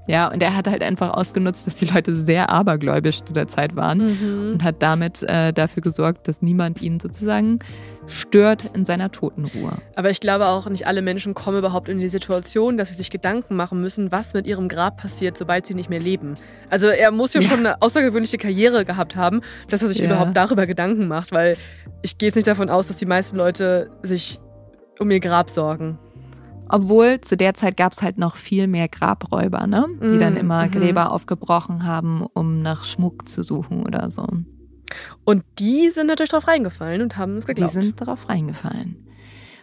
Ja, und er hat halt einfach ausgenutzt, dass die Leute sehr abergläubisch zu der Zeit waren Mhm. und hat damit äh, dafür gesorgt, dass niemand ihn sozusagen stört in seiner Totenruhe. Aber ich glaube auch, nicht alle Menschen kommen überhaupt in die Situation, dass sie sich Gedanken machen müssen, was mit ihrem Grab passiert, sobald sie nicht mehr leben. Also er muss ja, Ja. schon eine außergewöhnliche Karriere gehabt haben, dass er sich Ja. überhaupt darüber Gedanken macht, weil ich gehe jetzt nicht davon aus, dass die meisten Leute sich um ihr Grab sorgen. Obwohl zu der Zeit gab es halt noch viel mehr Grabräuber, ne? die dann Mm, immer mhm. Gräber aufgebrochen haben, um nach Schmuck zu suchen oder so. Und die sind natürlich drauf reingefallen und haben es Die geglaubt. sind darauf reingefallen.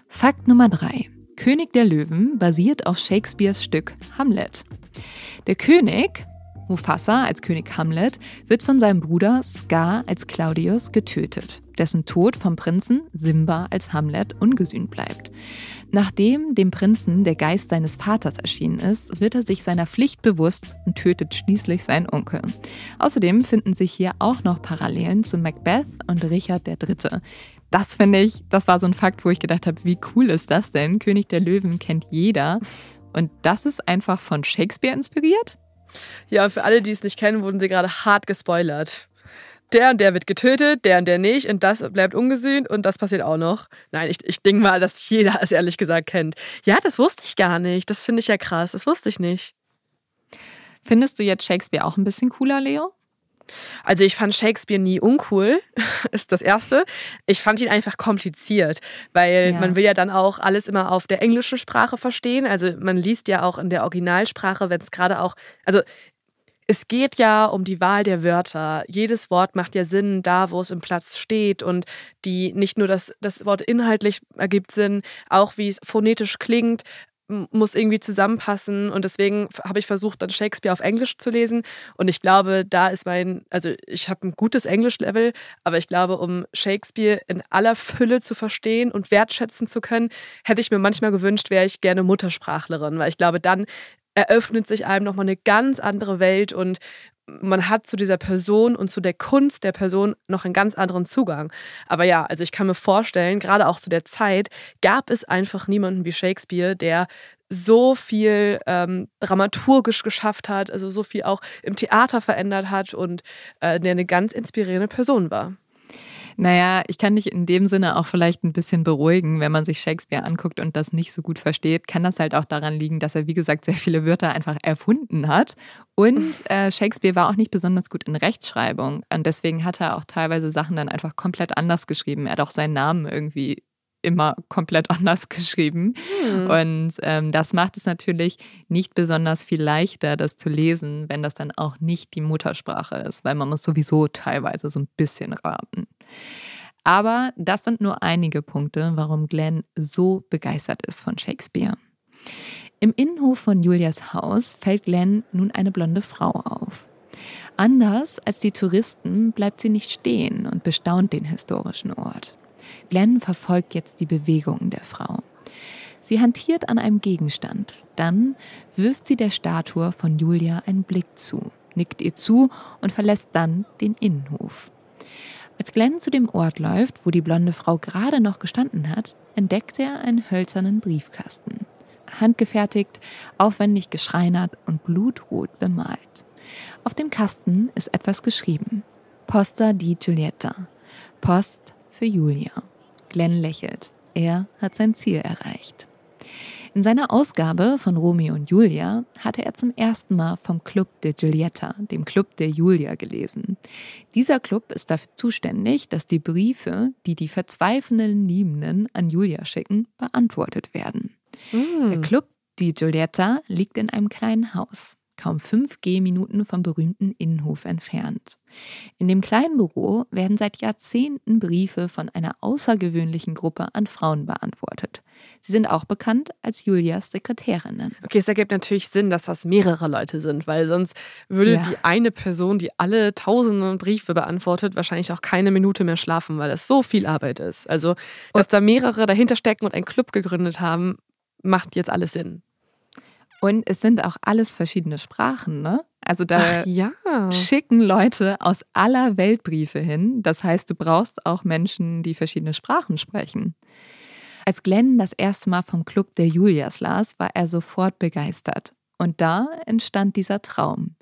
Fakt Nummer drei. König der Löwen basiert auf Shakespeares Stück Hamlet. Der König, Mufasa als König Hamlet, wird von seinem Bruder Scar als Claudius getötet, dessen Tod vom Prinzen Simba als Hamlet ungesühnt bleibt. Nachdem dem Prinzen der Geist seines Vaters erschienen ist, wird er sich seiner Pflicht bewusst und tötet schließlich seinen Onkel. Außerdem finden sich hier auch noch Parallelen zu Macbeth und Richard III. Das finde ich, das war so ein Fakt, wo ich gedacht habe, wie cool ist das denn? König der Löwen kennt jeder. Und das ist einfach von Shakespeare inspiriert? Ja, für alle, die es nicht kennen, wurden sie gerade hart gespoilert. Der und der wird getötet, der und der nicht und das bleibt ungesühnt und das passiert auch noch. Nein, ich, ich denke mal, dass jeder es ehrlich gesagt kennt. Ja, das wusste ich gar nicht. Das finde ich ja krass. Das wusste ich nicht. Findest du jetzt Shakespeare auch ein bisschen cooler, Leo? Also ich fand Shakespeare nie uncool, ist das Erste. Ich fand ihn einfach kompliziert, weil Ja. man will ja dann auch alles immer auf der englischen Sprache verstehen. Also man liest ja auch in der Originalsprache, wenn es gerade auch, also es geht ja um die Wahl der Wörter. Jedes Wort macht ja Sinn da, wo es im Platz steht und die nicht nur das, das Wort inhaltlich ergibt Sinn, auch wie es phonetisch klingt, muss irgendwie zusammenpassen. Und deswegen habe ich versucht, dann Shakespeare auf Englisch zu lesen. Und ich glaube, da ist mein, also ich habe ein gutes Englisch-Level, aber ich glaube, um Shakespeare in aller Fülle zu verstehen und wertschätzen zu können, hätte ich mir manchmal gewünscht, wäre ich gerne Muttersprachlerin, weil ich glaube, dann eröffnet sich einem nochmal eine ganz andere Welt und man hat zu dieser Person und zu der Kunst der Person noch einen ganz anderen Zugang. Aber ja, also ich kann mir vorstellen, gerade auch zu der Zeit gab es einfach niemanden wie Shakespeare, der so viel ähm, dramaturgisch geschafft hat, also so viel auch im Theater verändert hat und äh, der eine ganz inspirierende Person war. Naja, ich kann dich in dem Sinne auch vielleicht ein bisschen beruhigen, wenn man sich Shakespeare anguckt und das nicht so gut versteht, kann das halt auch daran liegen, dass er, wie gesagt, sehr viele Wörter einfach erfunden hat. Und äh, Shakespeare war auch nicht besonders gut in Rechtschreibung. Und deswegen hat er auch teilweise Sachen dann einfach komplett anders geschrieben. Er hat auch seinen Namen irgendwie immer komplett anders geschrieben. Und ähm, das macht es natürlich nicht besonders viel leichter, das zu lesen, wenn das dann auch nicht die Muttersprache ist, weil man muss sowieso teilweise so ein bisschen raten. Aber das sind nur einige Punkte, warum Glenn so begeistert ist von Shakespeare. Im Innenhof von Julias Haus fällt Glenn nun eine blonde Frau auf. Anders als die Touristen bleibt sie nicht stehen und bestaunt den historischen Ort. Glenn verfolgt jetzt die Bewegungen der Frau. Sie hantiert an einem Gegenstand. Dann wirft sie der Statue von Julia einen Blick zu, nickt ihr zu und verlässt dann den Innenhof. Als Glenn zu dem Ort läuft, wo die blonde Frau gerade noch gestanden hat, entdeckt er einen hölzernen Briefkasten. Handgefertigt, aufwendig geschreinert und blutrot bemalt. Auf dem Kasten ist etwas geschrieben. Posta di Giulietta. Post für Julia. Glenn lächelt. Er hat sein Ziel erreicht. In seiner Ausgabe von Romeo und Julia hatte er zum ersten Mal vom Club de Giulietta, dem Club der Julia, gelesen. Dieser Club ist dafür zuständig, dass die Briefe, die die verzweifelnden Liebenden an Julia schicken, beantwortet werden. Der Club di Giulietta liegt in einem kleinen Haus. Kaum fünf Gehminuten vom berühmten Innenhof entfernt. In dem kleinen Büro werden seit Jahrzehnten Briefe von einer außergewöhnlichen Gruppe an Frauen beantwortet. Sie sind auch bekannt als Julias Sekretärinnen. Okay, es ergibt natürlich Sinn, dass das mehrere Leute sind, weil sonst würde ja. die eine Person, die alle tausende Briefe beantwortet, wahrscheinlich auch keine Minute mehr schlafen, weil es so viel Arbeit ist. Also, dass da mehrere dahinter stecken und einen Club gegründet haben, macht jetzt alles Sinn. Und es sind auch alles verschiedene Sprachen, ne? Also da ja. schicken Leute aus aller Welt Briefe hin. Das heißt, du brauchst auch Menschen, die verschiedene Sprachen sprechen. Als Glenn das erste Mal vom Club der Julias las, war er sofort begeistert. Und da entstand dieser Traum,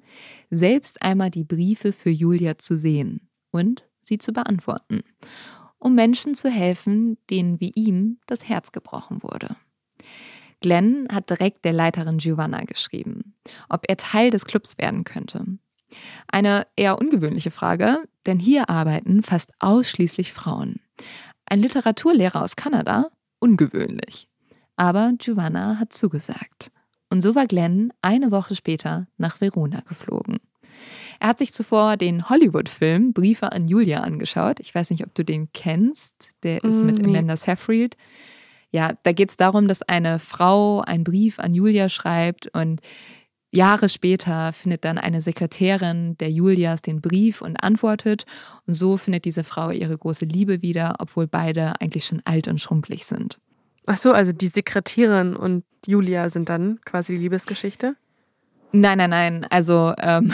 selbst einmal die Briefe für Julia zu sehen und sie zu beantworten, um Menschen zu helfen, denen wie ihm das Herz gebrochen wurde. Glenn hat direkt der Leiterin Giovanna geschrieben, ob er Teil des Clubs werden könnte. Eine eher ungewöhnliche Frage, denn hier arbeiten fast ausschließlich Frauen. Ein Literaturlehrer aus Kanada? Ungewöhnlich. Aber Giovanna hat zugesagt. Und so war Glenn eine Woche später nach Verona geflogen. Er hat sich zuvor den Hollywood-Film Briefe an Julia angeschaut. Ich weiß nicht, ob du den kennst. Der ist mit mm, Amanda Seyfried ja, da geht es darum, dass eine Frau einen Brief an Julia schreibt und Jahre später findet dann eine Sekretärin der Julias den Brief und antwortet. Und so findet diese Frau ihre große Liebe wieder, obwohl beide eigentlich schon alt und schrumpelig sind. Ach so, also die Sekretärin und Julia sind dann quasi die Liebesgeschichte? Nein, nein, nein. Also ähm,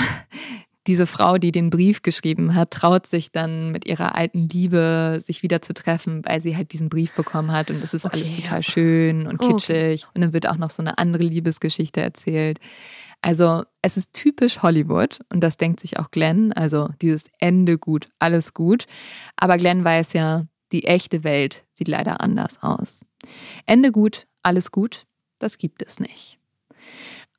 diese Frau, die den Brief geschrieben hat, traut sich dann mit ihrer alten Liebe sich wieder zu treffen, weil sie halt diesen Brief bekommen hat und es ist okay, alles total ja. schön und kitschig. Okay. Und dann wird auch noch so eine andere Liebesgeschichte erzählt. Also es ist typisch Hollywood und das denkt sich auch Glenn. Also dieses Ende gut, alles gut. Aber Glenn weiß ja, die echte Welt sieht leider anders aus. Ende gut, alles gut, das gibt es nicht.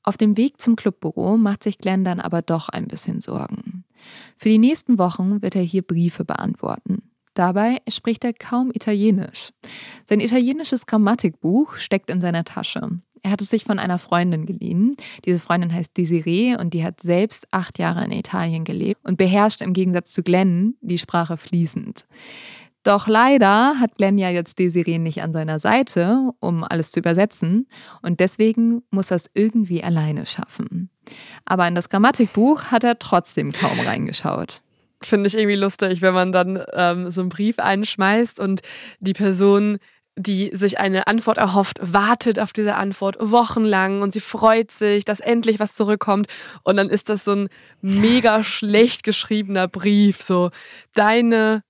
Auf dem Weg zum Clubbüro macht sich Glenn dann aber doch ein bisschen Sorgen. Für die nächsten Wochen wird er hier Briefe beantworten. Dabei spricht er kaum Italienisch. Sein italienisches Grammatikbuch steckt in seiner Tasche. Er hat es sich von einer Freundin geliehen. Diese Freundin heißt Desiree und die hat selbst acht Jahre in Italien gelebt und beherrscht im Gegensatz zu Glenn die Sprache fließend. Doch leider hat Glenn ja jetzt Desiree nicht an seiner Seite, um alles zu übersetzen. Und deswegen muss er es irgendwie alleine schaffen. Aber in das Grammatikbuch hat er trotzdem kaum reingeschaut. Finde ich irgendwie lustig, wenn man dann ähm, so einen Brief einschmeißt und die Person die sich eine Antwort erhofft, wartet auf diese Antwort wochenlang und sie freut sich, dass endlich was zurückkommt. Und dann ist das so ein mega schlecht geschriebener Brief. So, deine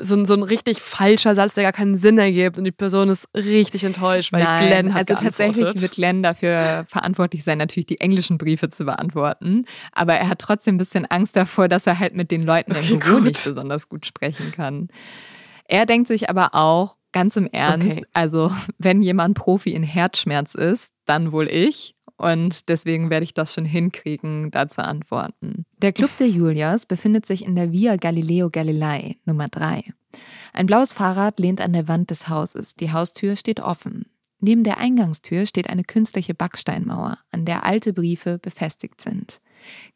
so ein, so ein richtig falscher Satz, der gar keinen Sinn ergibt und die Person ist richtig enttäuscht, weil Nein, Glenn hat Also tatsächlich wird Glenn dafür verantwortlich sein, natürlich die englischen Briefe zu beantworten, aber er hat trotzdem ein bisschen Angst davor, dass er halt mit den Leuten okay, im Büro gut. nicht besonders gut sprechen kann. Er denkt sich aber auch, ganz im Ernst, okay. also wenn jemand Profi in Herzschmerz ist, dann wohl ich. Und deswegen werde ich das schon hinkriegen, da zu antworten. Der Club der Julias befindet sich in der Via Galileo Galilei Nummer 3. Ein blaues Fahrrad lehnt an der Wand des Hauses. Die Haustür steht offen. Neben der Eingangstür steht eine künstliche Backsteinmauer, an der alte Briefe befestigt sind.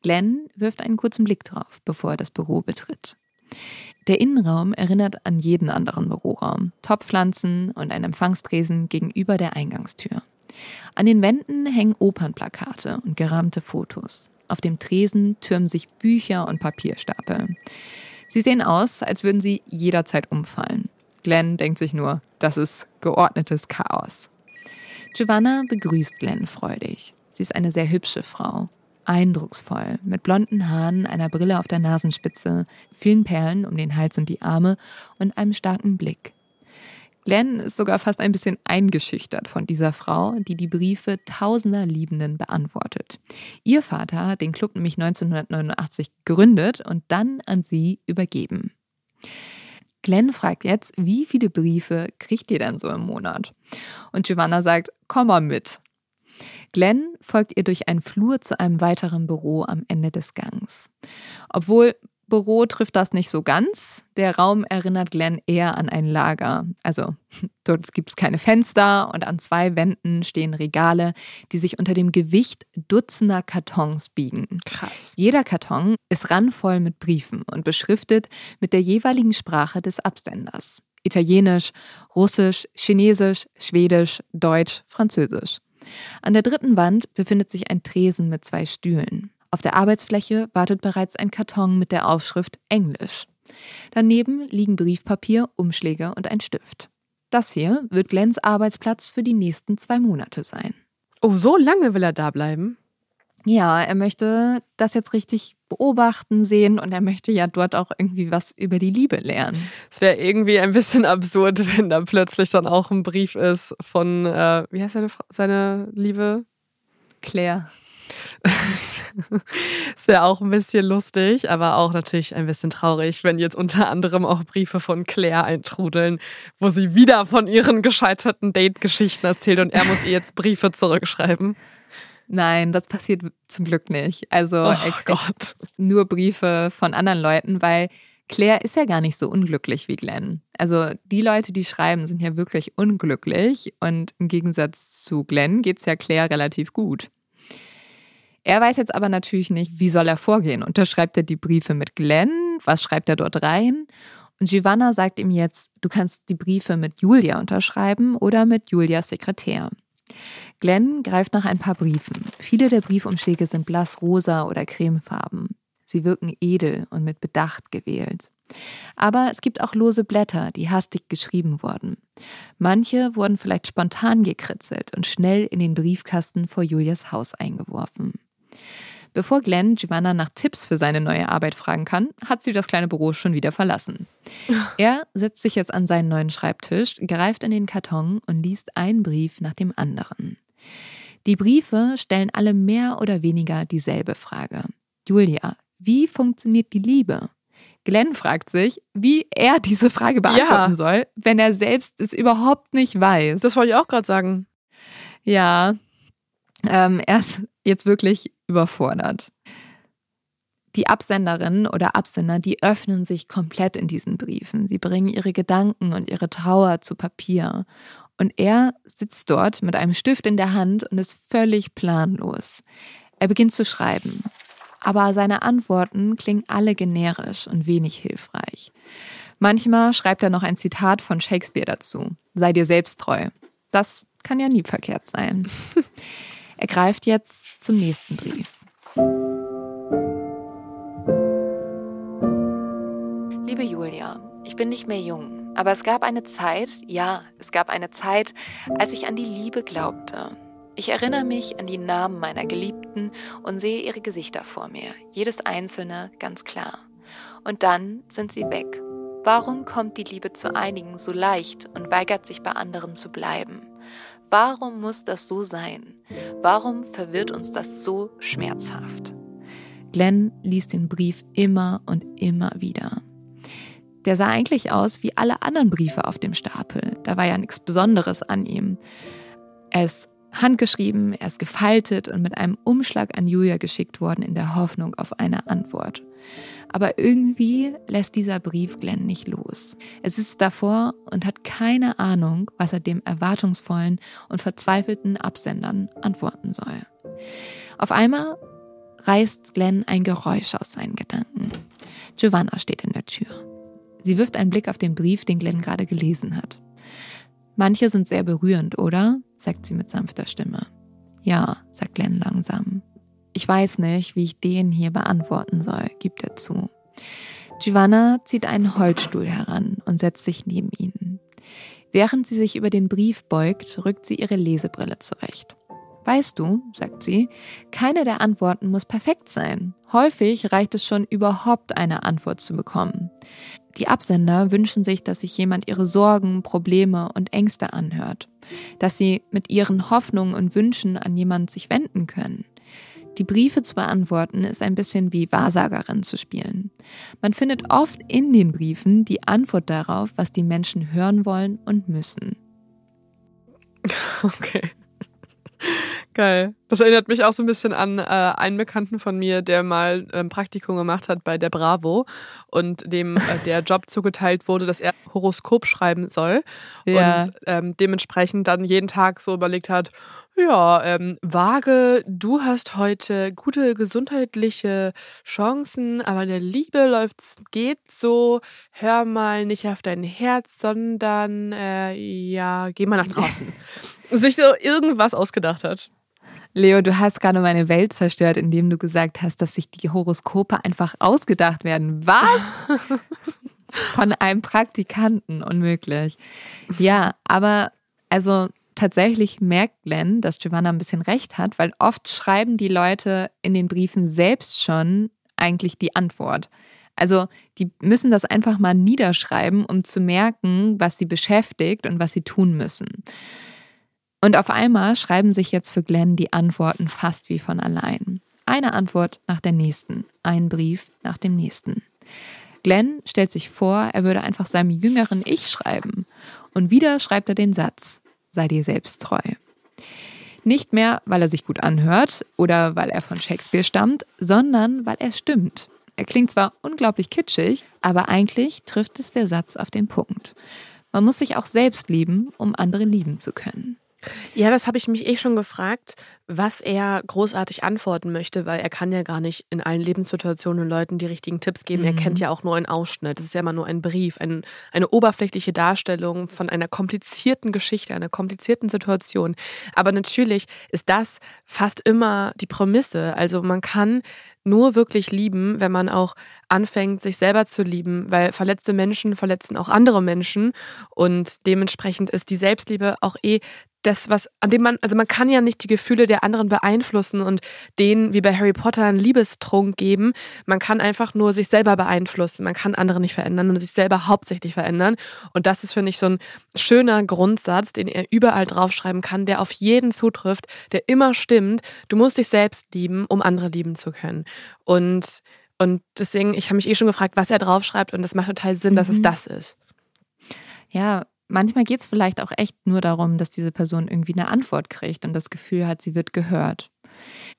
Glenn wirft einen kurzen Blick drauf, bevor er das Büro betritt. Der Innenraum erinnert an jeden anderen Büroraum. Topfpflanzen und ein Empfangstresen gegenüber der Eingangstür. An den Wänden hängen Opernplakate und gerahmte Fotos. Auf dem Tresen türmen sich Bücher und Papierstapel. Sie sehen aus, als würden sie jederzeit umfallen. Glenn denkt sich nur, das ist geordnetes Chaos. Giovanna begrüßt Glenn freudig. Sie ist eine sehr hübsche Frau, eindrucksvoll, mit blonden Haaren, einer Brille auf der Nasenspitze, vielen Perlen um den Hals und die Arme und einem starken Blick. Glenn ist sogar fast ein bisschen eingeschüchtert von dieser Frau, die die Briefe tausender Liebenden beantwortet. Ihr Vater hat den Club nämlich 1989 gegründet und dann an sie übergeben. Glenn fragt jetzt, wie viele Briefe kriegt ihr denn so im Monat? Und Giovanna sagt, komm mal mit. Glenn folgt ihr durch einen Flur zu einem weiteren Büro am Ende des Gangs. Obwohl Büro trifft das nicht so ganz. Der Raum erinnert Glenn eher an ein Lager. Also dort gibt es keine Fenster und an zwei Wänden stehen Regale, die sich unter dem Gewicht dutzender Kartons biegen. Krass. Jeder Karton ist randvoll mit Briefen und beschriftet mit der jeweiligen Sprache des Absenders. Italienisch, Russisch, Chinesisch, Schwedisch, Deutsch, Französisch. An der dritten Wand befindet sich ein Tresen mit zwei Stühlen. Auf der Arbeitsfläche wartet bereits ein Karton mit der Aufschrift Englisch. Daneben liegen Briefpapier, Umschläge und ein Stift. Das hier wird Glens Arbeitsplatz für die nächsten zwei Monate sein. Oh, so lange will er da bleiben? Ja, er möchte das jetzt richtig beobachten, sehen und er möchte ja dort auch irgendwie was über die Liebe lernen. Es wäre irgendwie ein bisschen absurd, wenn da plötzlich dann auch ein Brief ist von, äh, wie heißt seine, seine Liebe? Claire. Es wäre auch ein bisschen lustig, aber auch natürlich ein bisschen traurig, wenn jetzt unter anderem auch Briefe von Claire eintrudeln, wo sie wieder von ihren gescheiterten Date-Geschichten erzählt und er muss ihr jetzt Briefe zurückschreiben. Nein, das passiert zum Glück nicht. Also Oh er Gott. nur Briefe von anderen Leuten, weil Claire ist ja gar nicht so unglücklich wie Glenn. Also die Leute, die schreiben, sind ja wirklich unglücklich und im Gegensatz zu Glenn geht es ja Claire relativ gut. Er weiß jetzt aber natürlich nicht, wie soll er vorgehen. Unterschreibt er die Briefe mit Glenn? Was schreibt er dort rein? Und Giovanna sagt ihm jetzt, du kannst die Briefe mit Julia unterschreiben oder mit Julias Sekretär. Glenn greift nach ein paar Briefen. Viele der Briefumschläge sind blassrosa oder cremefarben. Sie wirken edel und mit Bedacht gewählt. Aber es gibt auch lose Blätter, die hastig geschrieben wurden. Manche wurden vielleicht spontan gekritzelt und schnell in den Briefkasten vor Julias Haus eingeworfen. Bevor Glenn Giovanna nach Tipps für seine neue Arbeit fragen kann, hat sie das kleine Büro schon wieder verlassen. Er setzt sich jetzt an seinen neuen Schreibtisch, greift in den Karton und liest einen Brief nach dem anderen. Die Briefe stellen alle mehr oder weniger dieselbe Frage. Julia, wie funktioniert die Liebe? Glenn fragt sich, wie er diese Frage beantworten Ja. soll, wenn er selbst es überhaupt nicht weiß. Das wollte ich auch gerade sagen. Ja, ähm, er ist jetzt wirklich überfordert. Die Absenderinnen oder Absender, die öffnen sich komplett in diesen Briefen. Sie bringen ihre Gedanken und ihre Trauer zu Papier. Und er sitzt dort mit einem Stift in der Hand und ist völlig planlos. Er beginnt zu schreiben. Aber seine Antworten klingen alle generisch und wenig hilfreich. Manchmal schreibt er noch ein Zitat von Shakespeare dazu. Sei dir selbst treu. Das kann ja nie verkehrt sein. Er greift jetzt zum nächsten Brief. Liebe Julia, ich bin nicht mehr jung, aber es gab eine Zeit, ja, es gab eine Zeit, als ich an die Liebe glaubte. Ich erinnere mich an die Namen meiner Geliebten und sehe ihre Gesichter vor mir, jedes einzelne ganz klar. Und dann sind sie weg. Warum kommt die Liebe zu einigen so leicht und weigert sich bei anderen zu bleiben? Warum muss das so sein? Warum verwirrt uns das so schmerzhaft? Glenn liest den Brief immer und immer wieder. Der sah eigentlich aus wie alle anderen Briefe auf dem Stapel. Da war ja nichts Besonderes an ihm. Er ist handgeschrieben, er ist gefaltet und mit einem Umschlag an Julia geschickt worden in der Hoffnung auf eine Antwort. Aber irgendwie lässt dieser Brief Glenn nicht los. Er sitzt davor und hat keine Ahnung, was er dem erwartungsvollen und verzweifelten Absendern antworten soll. Auf einmal reißt Glenn ein Geräusch aus seinen Gedanken. Giovanna steht in der Tür. Sie wirft einen Blick auf den Brief, den Glenn gerade gelesen hat. Manche sind sehr berührend, oder? sagt sie mit sanfter Stimme. Ja, sagt Glenn langsam. Ich weiß nicht, wie ich den hier beantworten soll, gibt er zu. Giovanna zieht einen Holzstuhl heran und setzt sich neben ihn. Während sie sich über den Brief beugt, rückt sie ihre Lesebrille zurecht. Weißt du, sagt sie, keine der Antworten muss perfekt sein. Häufig reicht es schon, überhaupt eine Antwort zu bekommen. Die Absender wünschen sich, dass sich jemand ihre Sorgen, Probleme und Ängste anhört, dass sie mit ihren Hoffnungen und Wünschen an jemanden sich wenden können. Die Briefe zu beantworten ist ein bisschen wie Wahrsagerin zu spielen. Man findet oft in den Briefen die Antwort darauf, was die Menschen hören wollen und müssen. Okay. Geil. Das erinnert mich auch so ein bisschen an äh, einen Bekannten von mir, der mal ein ähm, Praktikum gemacht hat bei der Bravo und dem äh, der Job zugeteilt wurde, dass er Horoskop schreiben soll. Ja. Und ähm, dementsprechend dann jeden Tag so überlegt hat, ja, ähm, Waage, du hast heute gute gesundheitliche Chancen, aber in der Liebe läuft's, geht so. Hör mal nicht auf dein Herz, sondern äh, ja, geh mal nach draußen. Sich so irgendwas ausgedacht hat. Leo, du hast gerade meine Welt zerstört, indem du gesagt hast, dass sich die Horoskope einfach ausgedacht werden. Was? Von einem Praktikanten, unmöglich. Ja, aber also tatsächlich merkt Glenn, dass Giovanna ein bisschen recht hat, weil oft schreiben die Leute in den Briefen selbst schon eigentlich die Antwort. Also die müssen das einfach mal niederschreiben, um zu merken, was sie beschäftigt und was sie tun müssen. Und auf einmal schreiben sich jetzt für Glenn die Antworten fast wie von allein. Eine Antwort nach der nächsten, ein Brief nach dem nächsten. Glenn stellt sich vor, er würde einfach seinem jüngeren Ich schreiben. Und wieder schreibt er den Satz, sei dir selbst treu. Nicht mehr, weil er sich gut anhört oder weil er von Shakespeare stammt, sondern weil er stimmt. Er klingt zwar unglaublich kitschig, aber eigentlich trifft es der Satz auf den Punkt. Man muss sich auch selbst lieben, um andere lieben zu können. Ja, das habe ich mich eh schon gefragt, was er großartig antworten möchte, weil er kann ja gar nicht in allen Lebenssituationen Leuten die richtigen Tipps geben. Mhm. Er kennt mhm. ja auch nur einen Ausschnitt. Das ist ja immer nur ein Brief, ein, eine oberflächliche Darstellung von einer komplizierten Geschichte, einer komplizierten Situation. Aber natürlich ist das fast immer die Prämisse. Also man kann nur wirklich lieben, wenn man auch anfängt, sich selber zu lieben, weil verletzte Menschen verletzen auch andere Menschen und dementsprechend ist die Selbstliebe auch eh das, was, an dem man, also man kann ja nicht die Gefühle der anderen beeinflussen und denen, wie bei Harry Potter, einen Liebestrunk geben. Man kann einfach nur sich selber beeinflussen. Man kann andere nicht verändern und sich selber hauptsächlich verändern. Und das ist, finde ich, so ein schöner Grundsatz, den er überall draufschreiben kann, der auf jeden zutrifft, der immer stimmt. Du musst dich selbst lieben, um andere lieben zu können. Und, und deswegen, ich habe mich eh schon gefragt, was er draufschreibt und das macht total Sinn, mhm. dass es mhm. das ist. Ja, manchmal geht es vielleicht auch echt nur darum, dass diese Person irgendwie eine Antwort kriegt und das Gefühl hat, sie wird gehört.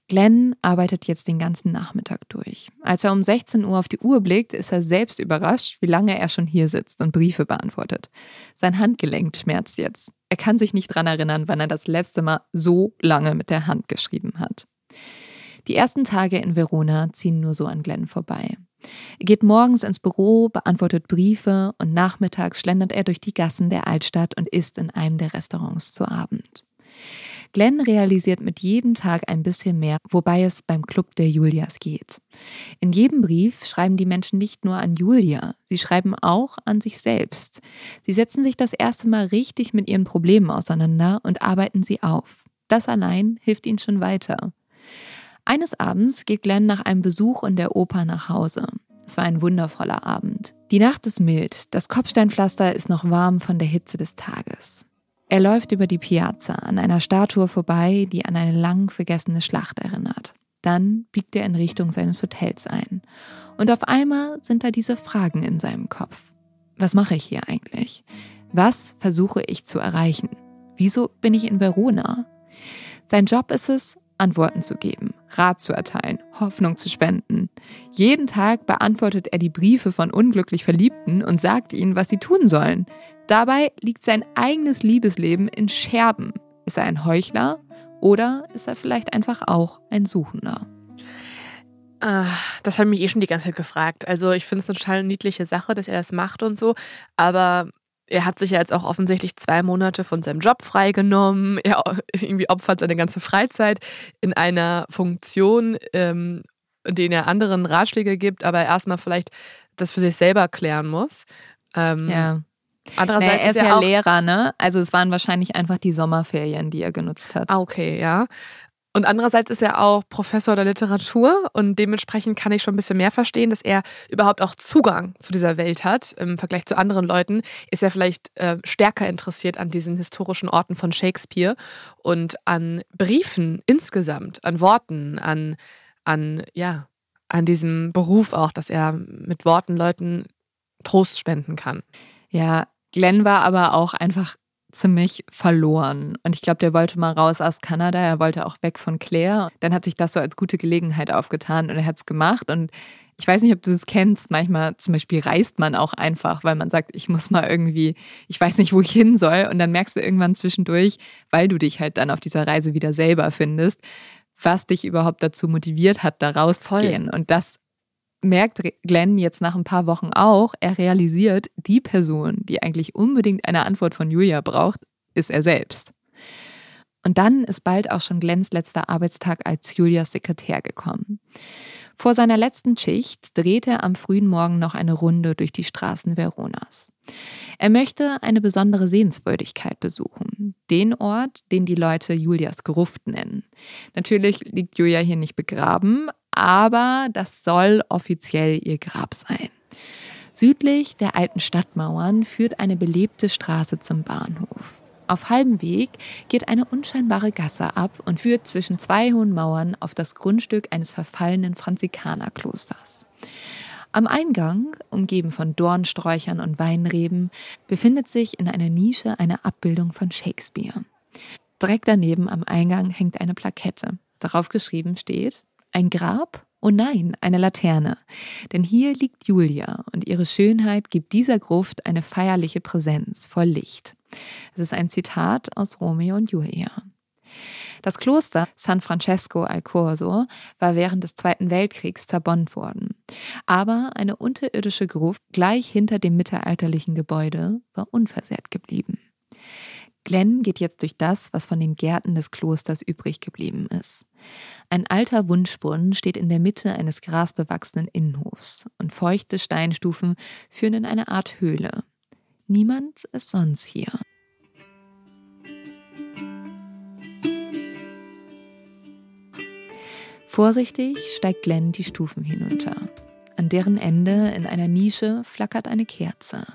Glenn arbeitet jetzt den ganzen Nachmittag durch. Als er um 16 Uhr auf die Uhr blickt, ist er selbst überrascht, wie lange er schon hier sitzt und Briefe beantwortet. Sein Handgelenk schmerzt jetzt. Er kann sich nicht daran erinnern, wann er das letzte Mal so lange mit der Hand geschrieben hat. Die ersten Tage in Verona ziehen nur so an Glenn vorbei. Er geht morgens ins Büro, beantwortet Briefe und nachmittags schlendert er durch die Gassen der Altstadt und isst in einem der Restaurants zu Abend. Glenn realisiert mit jedem Tag ein bisschen mehr, wobei es beim Club der Julias geht. In jedem Brief schreiben die Menschen nicht nur an Julia, sie schreiben auch an sich selbst. Sie setzen sich das erste Mal richtig mit ihren Problemen auseinander und arbeiten sie auf. Das allein hilft ihnen schon weiter. Eines Abends geht Glenn nach einem Besuch in der Oper nach Hause. Es war ein wundervoller Abend. Die Nacht ist mild, das Kopfsteinpflaster ist noch warm von der Hitze des Tages. Er läuft über die Piazza an einer Statue vorbei, die an eine lang vergessene Schlacht erinnert. Dann biegt er in Richtung seines Hotels ein. Und auf einmal sind da diese Fragen in seinem Kopf. Was mache ich hier eigentlich? Was versuche ich zu erreichen? Wieso bin ich in Verona? Sein Job ist es, Antworten zu geben, Rat zu erteilen, Hoffnung zu spenden. Jeden Tag beantwortet er die Briefe von unglücklich Verliebten und sagt ihnen, was sie tun sollen. Dabei liegt sein eigenes Liebesleben in Scherben. Ist er ein Heuchler oder ist er vielleicht einfach auch ein Suchender? Ah, das habe ich mich eh schon die ganze Zeit gefragt. Also ich finde es eine total niedliche Sache, dass er das macht und so. Aber er hat sich ja jetzt auch offensichtlich zwei Monate von seinem Job freigenommen. Er irgendwie opfert seine ganze Freizeit in einer Funktion, ähm, in denen er anderen Ratschläge gibt, aber erstmal vielleicht das für sich selber klären muss. Ähm, ja. Andererseits naja, er ist, ist ja Lehrer, ne? Also es waren wahrscheinlich einfach die Sommerferien, die er genutzt hat. Ah, okay, ja. Und andererseits ist er auch Professor der Literatur und dementsprechend kann ich schon ein bisschen mehr verstehen, dass er überhaupt auch Zugang zu dieser Welt hat. Im Vergleich zu anderen Leuten ist er vielleicht äh, stärker interessiert an diesen historischen Orten von Shakespeare und an Briefen insgesamt, an Worten, an, an, ja, an diesem Beruf auch, dass er mit Worten Leuten Trost spenden kann. Ja, Glenn war aber auch einfach ziemlich verloren. Und ich glaube, der wollte mal raus aus Kanada, er wollte auch weg von Claire. Dann hat sich das so als gute Gelegenheit aufgetan und er hat es gemacht. Und ich weiß nicht, ob du das kennst. Manchmal zum Beispiel reist man auch einfach, weil man sagt, ich muss mal irgendwie, ich weiß nicht, wo ich hin soll. Und dann merkst du irgendwann zwischendurch, weil du dich halt dann auf dieser Reise wieder selber findest, was dich überhaupt dazu motiviert hat, da rauszugehen. Und das merkt Glenn jetzt nach ein paar Wochen auch, er realisiert, die Person, die eigentlich unbedingt eine Antwort von Julia braucht, ist er selbst. Und dann ist bald auch schon Glenns letzter Arbeitstag als Julias Sekretär gekommen. Vor seiner letzten Schicht dreht er am frühen Morgen noch eine Runde durch die Straßen Veronas. Er möchte eine besondere Sehenswürdigkeit besuchen, den Ort, den die Leute Julias Gruft nennen. Natürlich liegt Julia hier nicht begraben, aber das soll offiziell ihr Grab sein. Südlich der alten Stadtmauern führt eine belebte Straße zum Bahnhof. Auf halbem Weg geht eine unscheinbare Gasse ab und führt zwischen zwei hohen Mauern auf das Grundstück eines verfallenen Franzikanerklosters. Am Eingang, umgeben von Dornsträuchern und Weinreben, befindet sich in einer Nische eine Abbildung von Shakespeare. Direkt daneben am Eingang hängt eine Plakette. Darauf geschrieben steht ein Grab Oh nein, eine Laterne. Denn hier liegt Julia und ihre Schönheit gibt dieser Gruft eine feierliche Präsenz voll Licht. Es ist ein Zitat aus Romeo und Julia. Das Kloster San Francesco al Corso war während des Zweiten Weltkriegs zerbombt worden. Aber eine unterirdische Gruft gleich hinter dem mittelalterlichen Gebäude war unversehrt geblieben. Glenn geht jetzt durch das, was von den Gärten des Klosters übrig geblieben ist. Ein alter Wunschbrunnen steht in der Mitte eines grasbewachsenen Innenhofs und feuchte Steinstufen führen in eine Art Höhle. Niemand ist sonst hier. Vorsichtig steigt Glenn die Stufen hinunter. An deren Ende in einer Nische flackert eine Kerze.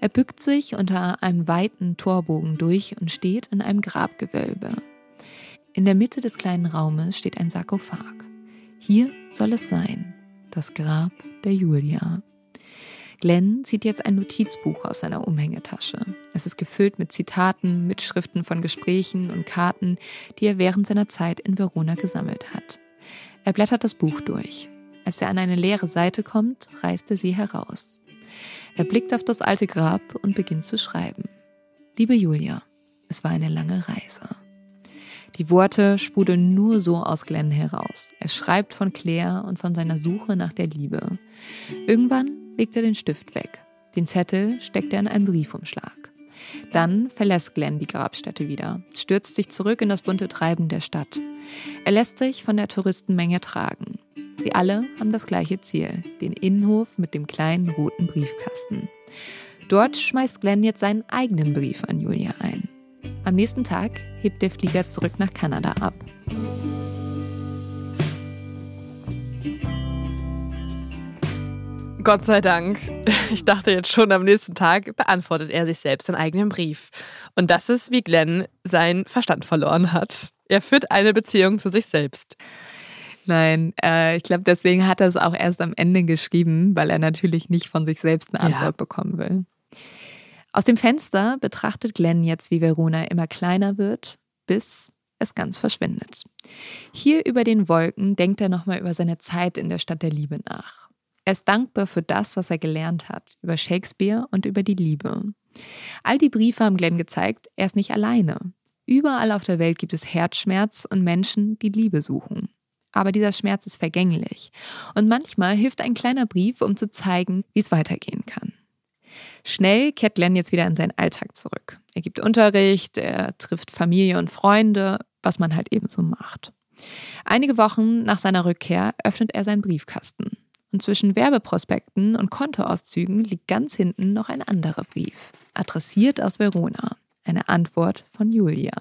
Er bückt sich unter einem weiten Torbogen durch und steht in einem Grabgewölbe. In der Mitte des kleinen Raumes steht ein Sarkophag. Hier soll es sein, das Grab der Julia. Glenn zieht jetzt ein Notizbuch aus seiner Umhängetasche. Es ist gefüllt mit Zitaten, Mitschriften von Gesprächen und Karten, die er während seiner Zeit in Verona gesammelt hat. Er blättert das Buch durch. Als er an eine leere Seite kommt, reißt er sie heraus. Er blickt auf das alte Grab und beginnt zu schreiben. Liebe Julia, es war eine lange Reise. Die Worte sprudeln nur so aus Glenn heraus. Er schreibt von Claire und von seiner Suche nach der Liebe. Irgendwann legt er den Stift weg. Den Zettel steckt er in einen Briefumschlag. Dann verlässt Glenn die Grabstätte wieder, stürzt sich zurück in das bunte Treiben der Stadt. Er lässt sich von der Touristenmenge tragen. Sie alle haben das gleiche Ziel, den Innenhof mit dem kleinen roten Briefkasten. Dort schmeißt Glenn jetzt seinen eigenen Brief an Julia ein. Am nächsten Tag hebt der Flieger zurück nach Kanada ab. Gott sei Dank. Ich dachte jetzt schon am nächsten Tag beantwortet er sich selbst seinen eigenen Brief. Und das ist, wie Glenn seinen Verstand verloren hat. Er führt eine Beziehung zu sich selbst. Nein, äh, ich glaube, deswegen hat er es auch erst am Ende geschrieben, weil er natürlich nicht von sich selbst eine Antwort ja. bekommen will. Aus dem Fenster betrachtet Glenn jetzt, wie Verona immer kleiner wird, bis es ganz verschwindet. Hier über den Wolken denkt er nochmal über seine Zeit in der Stadt der Liebe nach. Er ist dankbar für das, was er gelernt hat, über Shakespeare und über die Liebe. All die Briefe haben Glenn gezeigt, er ist nicht alleine. Überall auf der Welt gibt es Herzschmerz und Menschen, die Liebe suchen aber dieser Schmerz ist vergänglich. Und manchmal hilft ein kleiner Brief, um zu zeigen, wie es weitergehen kann. Schnell kehrt Glenn jetzt wieder in seinen Alltag zurück. Er gibt Unterricht, er trifft Familie und Freunde, was man halt eben so macht. Einige Wochen nach seiner Rückkehr öffnet er seinen Briefkasten. Und zwischen Werbeprospekten und Kontoauszügen liegt ganz hinten noch ein anderer Brief, adressiert aus Verona. Eine Antwort von Julia.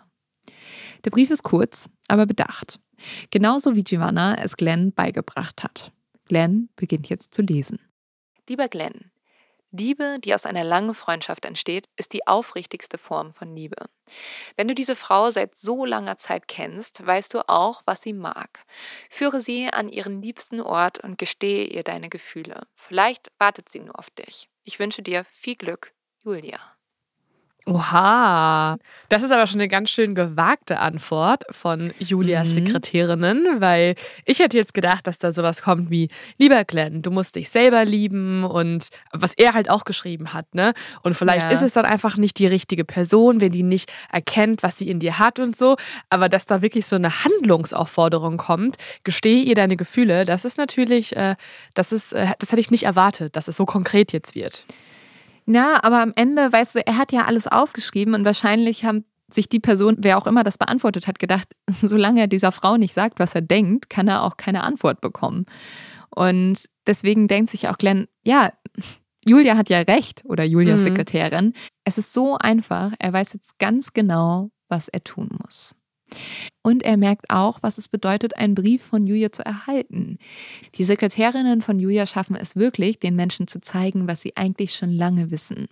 Der Brief ist kurz, aber bedacht. Genauso wie Giovanna es Glenn beigebracht hat. Glenn beginnt jetzt zu lesen. Lieber Glenn, Liebe, die aus einer langen Freundschaft entsteht, ist die aufrichtigste Form von Liebe. Wenn du diese Frau seit so langer Zeit kennst, weißt du auch, was sie mag. Führe sie an ihren liebsten Ort und gestehe ihr deine Gefühle. Vielleicht wartet sie nur auf dich. Ich wünsche dir viel Glück, Julia. Oha. Das ist aber schon eine ganz schön gewagte Antwort von Julias mhm. Sekretärinnen, weil ich hätte jetzt gedacht, dass da sowas kommt wie, lieber Glenn, du musst dich selber lieben und was er halt auch geschrieben hat, ne? Und vielleicht ja. ist es dann einfach nicht die richtige Person, wenn die nicht erkennt, was sie in dir hat und so. Aber dass da wirklich so eine Handlungsaufforderung kommt, gestehe ihr deine Gefühle, das ist natürlich, äh, das ist, äh, das hätte ich nicht erwartet, dass es so konkret jetzt wird. Na, aber am Ende, weißt du, er hat ja alles aufgeschrieben und wahrscheinlich haben sich die Person, wer auch immer das beantwortet hat, gedacht, solange er dieser Frau nicht sagt, was er denkt, kann er auch keine Antwort bekommen. Und deswegen denkt sich auch Glenn, ja, Julia hat ja recht oder Julias mhm. Sekretärin. Es ist so einfach. Er weiß jetzt ganz genau, was er tun muss. Und er merkt auch, was es bedeutet, einen Brief von Julia zu erhalten. Die Sekretärinnen von Julia schaffen es wirklich, den Menschen zu zeigen, was sie eigentlich schon lange wissen.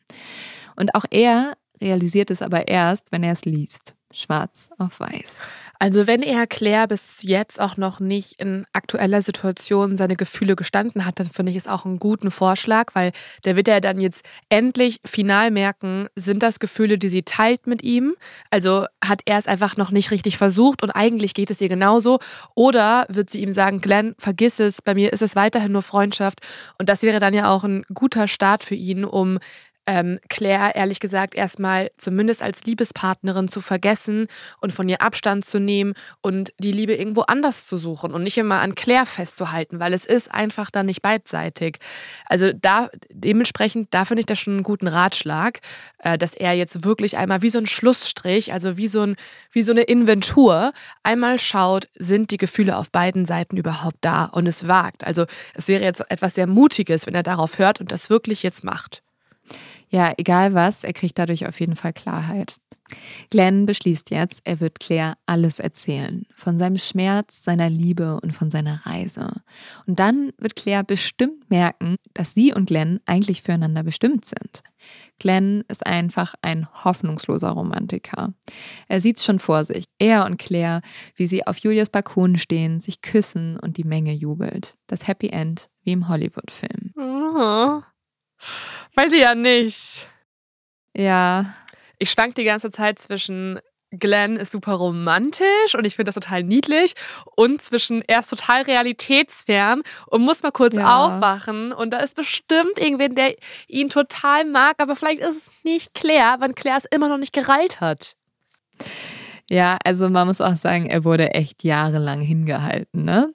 Und auch er realisiert es aber erst, wenn er es liest. Schwarz auf weiß. Also wenn er Claire bis jetzt auch noch nicht in aktueller Situation seine Gefühle gestanden hat, dann finde ich es auch einen guten Vorschlag, weil der wird ja dann jetzt endlich final merken, sind das Gefühle, die sie teilt mit ihm? Also hat er es einfach noch nicht richtig versucht und eigentlich geht es ihr genauso? Oder wird sie ihm sagen, Glenn, vergiss es, bei mir ist es weiterhin nur Freundschaft und das wäre dann ja auch ein guter Start für ihn, um ähm, Claire ehrlich gesagt erstmal zumindest als Liebespartnerin zu vergessen und von ihr Abstand zu nehmen und die Liebe irgendwo anders zu suchen und nicht immer an Claire festzuhalten, weil es ist einfach dann nicht beidseitig. Also da dementsprechend, da finde ich das schon einen guten Ratschlag, äh, dass er jetzt wirklich einmal wie so ein Schlussstrich, also wie so, ein, wie so eine Inventur, einmal schaut, sind die Gefühle auf beiden Seiten überhaupt da und es wagt. Also es wäre jetzt etwas sehr Mutiges, wenn er darauf hört und das wirklich jetzt macht. Ja, egal was, er kriegt dadurch auf jeden Fall Klarheit. Glenn beschließt jetzt, er wird Claire alles erzählen. Von seinem Schmerz, seiner Liebe und von seiner Reise. Und dann wird Claire bestimmt merken, dass sie und Glenn eigentlich füreinander bestimmt sind. Glenn ist einfach ein hoffnungsloser Romantiker. Er sieht es schon vor sich. Er und Claire, wie sie auf Julias Balkon stehen, sich küssen und die Menge jubelt. Das Happy End wie im Hollywood-Film. Oh. Weiß ich ja nicht. Ja. Ich schwank die ganze Zeit zwischen Glenn ist super romantisch und ich finde das total niedlich und zwischen er ist total realitätsfern und muss mal kurz ja. aufwachen und da ist bestimmt irgendwen, der ihn total mag, aber vielleicht ist es nicht Claire, weil Claire es immer noch nicht gereilt hat. Ja, also man muss auch sagen, er wurde echt jahrelang hingehalten, ne?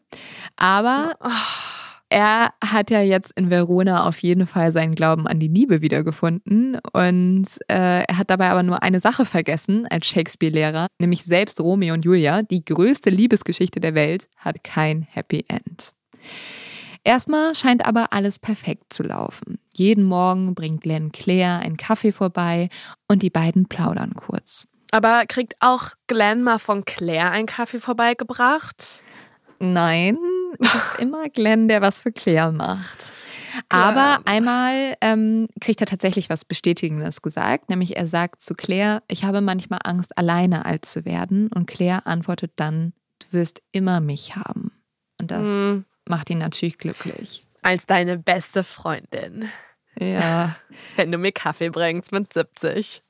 Aber oh er hat ja jetzt in Verona auf jeden Fall seinen Glauben an die Liebe wiedergefunden und äh, er hat dabei aber nur eine Sache vergessen als Shakespeare-Lehrer, nämlich selbst Romeo und Julia, die größte Liebesgeschichte der Welt, hat kein Happy End. Erstmal scheint aber alles perfekt zu laufen. Jeden Morgen bringt Glenn Claire einen Kaffee vorbei und die beiden plaudern kurz. Aber kriegt auch Glenn mal von Claire einen Kaffee vorbeigebracht? Nein, es ist immer Glenn, der was für Claire macht. Aber einmal ähm, kriegt er tatsächlich was Bestätigendes gesagt, nämlich er sagt zu Claire, ich habe manchmal Angst, alleine alt zu werden. Und Claire antwortet dann, du wirst immer mich haben. Und das mhm. macht ihn natürlich glücklich. Als deine beste Freundin. Ja. Wenn du mir Kaffee bringst mit 70.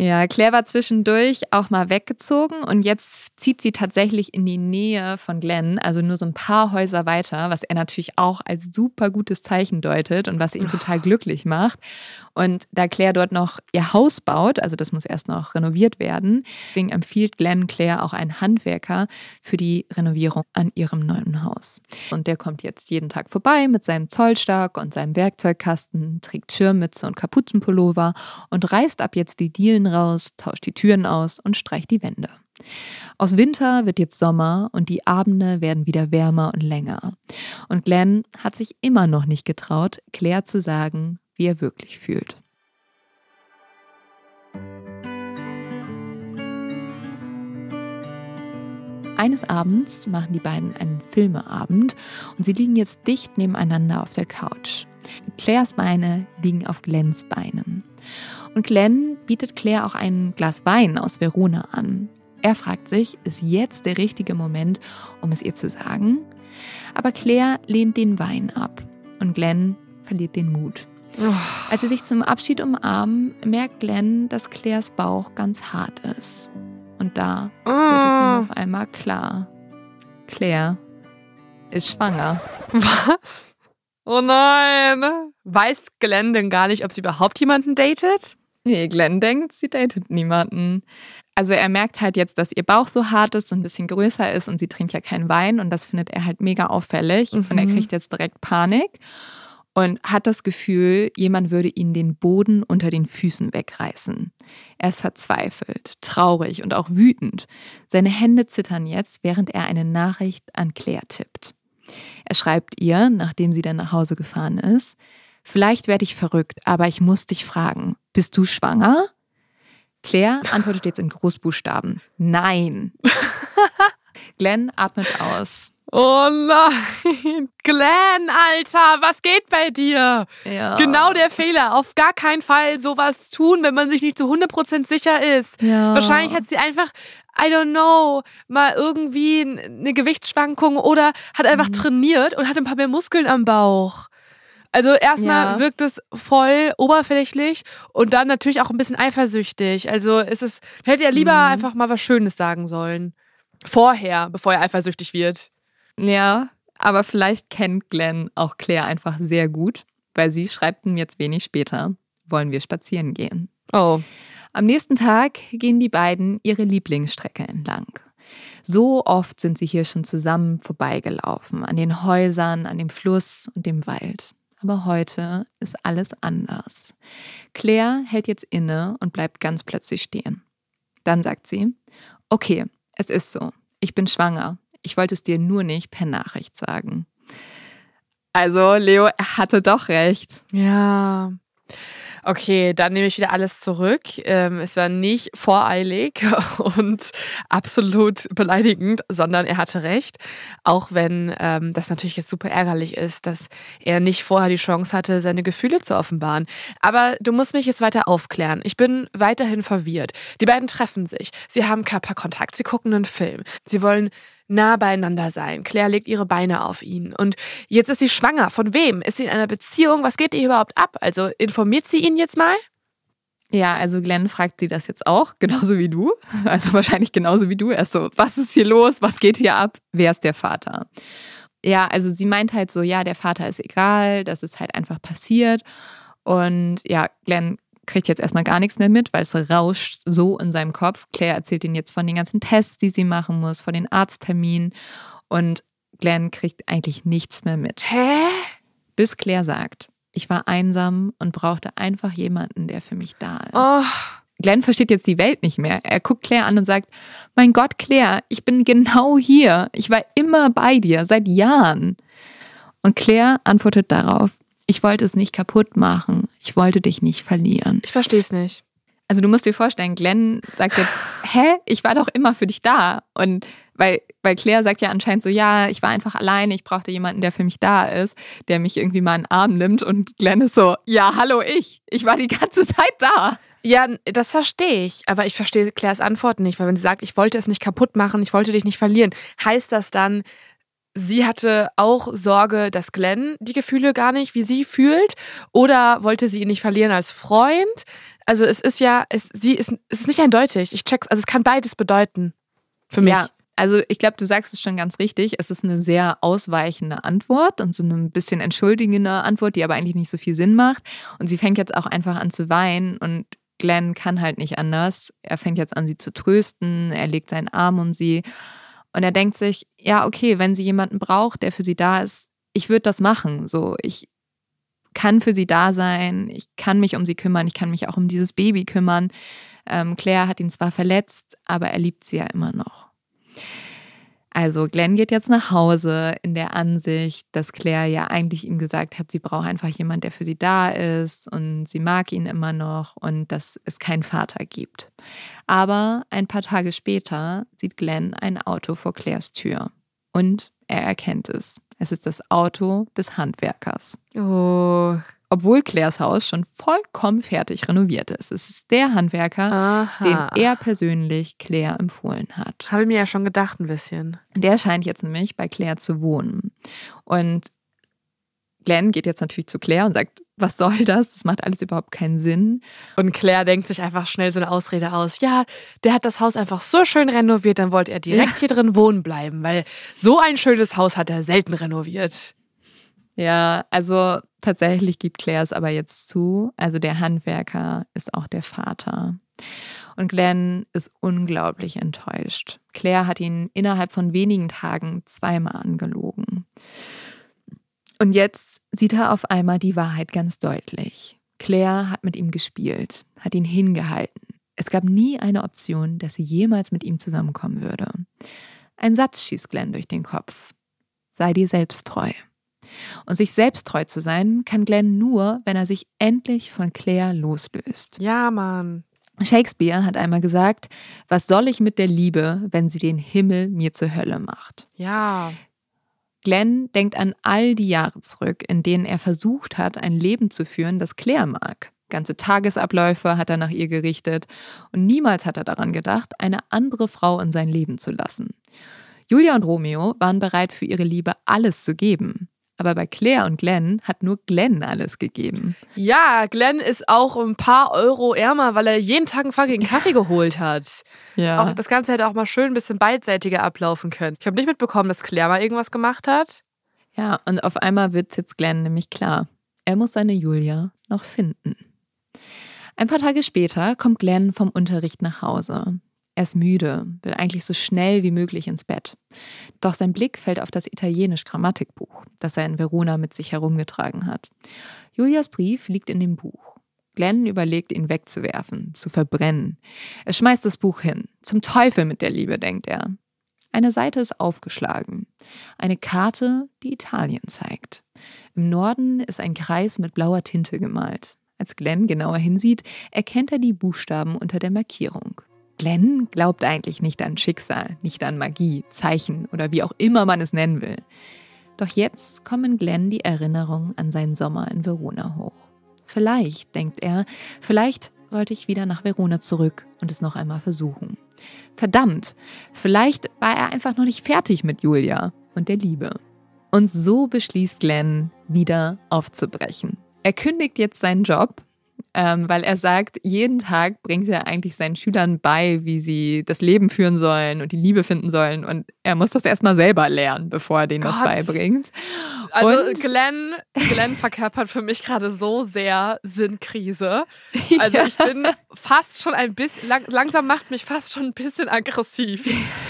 Ja, Claire war zwischendurch auch mal weggezogen und jetzt zieht sie tatsächlich in die Nähe von Glenn, also nur so ein paar Häuser weiter, was er natürlich auch als super gutes Zeichen deutet und was ihn total glücklich macht. Und da Claire dort noch ihr Haus baut, also das muss erst noch renoviert werden, deswegen empfiehlt Glenn Claire auch einen Handwerker für die Renovierung an ihrem neuen Haus. Und der kommt jetzt jeden Tag vorbei mit seinem Zollstock und seinem Werkzeugkasten, trägt Schirmmütze und Kapuzenpullover und reißt ab jetzt die Dielen raus, tauscht die Türen aus und streicht die Wände. Aus Winter wird jetzt Sommer und die Abende werden wieder wärmer und länger. Und Glenn hat sich immer noch nicht getraut, Claire zu sagen, wie er wirklich fühlt. Eines Abends machen die beiden einen Filmeabend und sie liegen jetzt dicht nebeneinander auf der Couch. Claires Beine liegen auf Glens Beinen. Und Glenn bietet Claire auch ein Glas Wein aus Verona an. Er fragt sich, ist jetzt der richtige Moment, um es ihr zu sagen? Aber Claire lehnt den Wein ab und Glenn verliert den Mut. Als sie sich zum Abschied umarmen, merkt Glenn, dass Claires Bauch ganz hart ist. Und da wird es ihm auf einmal klar. Claire ist schwanger. Was? Oh nein. Weiß Glenn denn gar nicht, ob sie überhaupt jemanden datet? Nee, Glenn denkt, sie datet niemanden. Also er merkt halt jetzt, dass ihr Bauch so hart ist und ein bisschen größer ist und sie trinkt ja keinen Wein und das findet er halt mega auffällig Mhm. und er kriegt jetzt direkt Panik und hat das Gefühl, jemand würde ihn den Boden unter den Füßen wegreißen. Er ist verzweifelt, traurig und auch wütend. Seine Hände zittern jetzt, während er eine Nachricht an Claire tippt. Er schreibt ihr, nachdem sie dann nach Hause gefahren ist, Vielleicht werde ich verrückt, aber ich muss dich fragen, bist du schwanger? Claire antwortet jetzt in Großbuchstaben. Nein. Glenn atmet aus. Oh nein. Glenn, Alter, was geht bei dir? Ja. Genau der Fehler. Auf gar keinen Fall sowas tun, wenn man sich nicht zu 100% sicher ist. Ja. Wahrscheinlich hat sie einfach, I don't know, mal irgendwie eine Gewichtsschwankung oder hat einfach Mhm. trainiert und hat ein paar mehr Muskeln am Bauch. Also erstmal Ja. wirkt es voll oberflächlich und dann natürlich auch ein bisschen eifersüchtig. Also es ist, hätte er lieber Mhm. einfach mal was Schönes sagen sollen. Vorher, bevor er eifersüchtig wird. Ja, aber vielleicht kennt Glenn auch Claire einfach sehr gut, weil sie schreibt ihm jetzt wenig später, wollen wir spazieren gehen. Oh. Am nächsten Tag gehen die beiden ihre Lieblingsstrecke entlang. So oft sind sie hier schon zusammen vorbeigelaufen, an den Häusern, an dem Fluss und dem Wald. Aber heute ist alles anders. Claire hält jetzt inne und bleibt ganz plötzlich stehen. Dann sagt sie, okay, es ist so, ich bin schwanger. Ich wollte es dir nur nicht per Nachricht sagen. Also, Leo hatte doch recht. Ja. Okay, dann nehme ich wieder alles zurück. Ähm, es war nicht voreilig und absolut beleidigend, sondern er hatte recht. Auch wenn ähm, das natürlich jetzt super ärgerlich ist, dass er nicht vorher die Chance hatte, seine Gefühle zu offenbaren. Aber du musst mich jetzt weiter aufklären. Ich bin weiterhin verwirrt. Die beiden treffen sich. Sie haben Körperkontakt. Sie gucken einen Film. Sie wollen nah beieinander sein. Claire legt ihre Beine auf ihn. Und jetzt ist sie schwanger. Von wem? Ist sie in einer Beziehung? Was geht ihr überhaupt ab? Also informiert sie ihn jetzt mal? Ja, also Glenn fragt sie das jetzt auch, genauso wie du. Also wahrscheinlich genauso wie du. Er ist so, was ist hier los? Was geht hier ab? Wer ist der Vater? Ja, also sie meint halt so, ja, der Vater ist egal, das ist halt einfach passiert. Und ja, Glenn kriegt jetzt erstmal gar nichts mehr mit, weil es rauscht so in seinem Kopf. Claire erzählt ihn jetzt von den ganzen Tests, die sie machen muss, von den Arztterminen. Und Glenn kriegt eigentlich nichts mehr mit. Hä? Bis Claire sagt, ich war einsam und brauchte einfach jemanden, der für mich da ist. Oh, Glenn versteht jetzt die Welt nicht mehr. Er guckt Claire an und sagt, mein Gott, Claire, ich bin genau hier. Ich war immer bei dir, seit Jahren. Und Claire antwortet darauf, ich wollte es nicht kaputt machen. Ich wollte dich nicht verlieren. ich verstehe es nicht. Also du musst dir vorstellen, Glenn sagt jetzt, hä, ich war doch immer für dich da. Und weil, weil Claire sagt ja anscheinend so, ja, ich war einfach alleine, ich brauchte jemanden, der für mich da ist, der mich irgendwie mal in den Arm nimmt. Und Glenn ist so, ja, hallo ich, ich war die ganze Zeit da. Ja, das verstehe ich. Aber ich verstehe Claires Antwort nicht, weil wenn sie sagt, ich wollte es nicht kaputt machen, ich wollte dich nicht verlieren, heißt das dann, sie hatte auch Sorge, dass Glenn die Gefühle gar nicht wie sie fühlt? Oder wollte sie ihn nicht verlieren als Freund? Also es ist ja, es, sie ist, es ist nicht eindeutig. Ich check's, also es kann beides bedeuten. Für mich. Ja, also ich glaube, du sagst es schon ganz richtig. Es ist eine sehr ausweichende Antwort und so eine ein bisschen entschuldigende Antwort, die aber eigentlich nicht so viel Sinn macht. Und sie fängt jetzt auch einfach an zu weinen und Glenn kann halt nicht anders. Er fängt jetzt an, sie zu trösten. Er legt seinen Arm um sie und er denkt sich, ja, okay, wenn sie jemanden braucht, der für sie da ist, ich würde das machen. So, ich kann für sie da sein, ich kann mich um sie kümmern, ich kann mich auch um dieses Baby kümmern. Ähm, Claire hat ihn zwar verletzt, aber er liebt sie ja immer noch. Also Glenn geht jetzt nach Hause in der Ansicht, dass Claire ja eigentlich ihm gesagt hat, sie braucht einfach jemand, der für sie da ist und sie mag ihn immer noch und dass es keinen Vater gibt. Aber ein paar Tage später sieht Glenn ein Auto vor Claires Tür und er erkennt es. Es ist das Auto des Handwerkers. Oh. Obwohl Claires Haus schon vollkommen fertig renoviert ist. Es ist der Handwerker, Aha. den er persönlich Claire empfohlen hat. Habe ich mir ja schon gedacht, ein bisschen. Der scheint jetzt nämlich bei Claire zu wohnen. Und Glenn geht jetzt natürlich zu Claire und sagt, was soll das? Das macht alles überhaupt keinen Sinn. Und Claire denkt sich einfach schnell so eine Ausrede aus. Ja, der hat das Haus einfach so schön renoviert, dann wollte er direkt ja. hier drin wohnen bleiben, weil so ein schönes Haus hat er selten renoviert. Ja, also tatsächlich gibt Claire es aber jetzt zu. Also der Handwerker ist auch der Vater. Und Glenn ist unglaublich enttäuscht. Claire hat ihn innerhalb von wenigen Tagen zweimal angelogen. Und jetzt sieht er auf einmal die Wahrheit ganz deutlich. Claire hat mit ihm gespielt, hat ihn hingehalten. Es gab nie eine Option, dass sie jemals mit ihm zusammenkommen würde. Ein Satz schießt Glenn durch den Kopf. Sei dir selbst treu. Und sich selbst treu zu sein, kann Glenn nur, wenn er sich endlich von Claire loslöst. Ja, Mann. Shakespeare hat einmal gesagt, was soll ich mit der Liebe, wenn sie den Himmel mir zur Hölle macht? Ja. Glenn denkt an all die Jahre zurück, in denen er versucht hat, ein Leben zu führen, das Claire mag. Ganze Tagesabläufe hat er nach ihr gerichtet und niemals hat er daran gedacht, eine andere Frau in sein Leben zu lassen. Julia und Romeo waren bereit, für ihre Liebe alles zu geben. Aber bei Claire und Glenn hat nur Glenn alles gegeben. Ja, Glenn ist auch ein paar Euro ärmer, weil er jeden Tag einen fucking Kaffee geholt hat. Ja. Auch das Ganze hätte auch mal schön ein bisschen beidseitiger ablaufen können. Ich habe nicht mitbekommen, dass Claire mal irgendwas gemacht hat. Ja, und auf einmal wird es jetzt Glenn nämlich klar. Er muss seine Julia noch finden. Ein paar Tage später kommt Glenn vom Unterricht nach Hause. Er ist müde, will eigentlich so schnell wie möglich ins Bett. Doch sein Blick fällt auf das italienisch Grammatikbuch, das er in Verona mit sich herumgetragen hat. Julias Brief liegt in dem Buch. Glenn überlegt, ihn wegzuwerfen, zu verbrennen. Er schmeißt das Buch hin. Zum Teufel mit der Liebe, denkt er. Eine Seite ist aufgeschlagen. Eine Karte, die Italien zeigt. Im Norden ist ein Kreis mit blauer Tinte gemalt. Als Glenn genauer hinsieht, erkennt er die Buchstaben unter der Markierung. Glenn glaubt eigentlich nicht an Schicksal, nicht an Magie, Zeichen oder wie auch immer man es nennen will. Doch jetzt kommen Glenn die Erinnerungen an seinen Sommer in Verona hoch. Vielleicht, denkt er, vielleicht sollte ich wieder nach Verona zurück und es noch einmal versuchen. Verdammt, vielleicht war er einfach noch nicht fertig mit Julia und der Liebe. Und so beschließt Glenn, wieder aufzubrechen. Er kündigt jetzt seinen Job ähm, weil er sagt, jeden Tag bringt er eigentlich seinen Schülern bei, wie sie das Leben führen sollen und die Liebe finden sollen. Und er muss das erstmal selber lernen, bevor er denen Gott. das beibringt. Also und Glenn, Glenn verkörpert für mich gerade so sehr Sinnkrise. Also ja. ich bin fast schon ein bisschen, lang, langsam macht es mich fast schon ein bisschen aggressiv.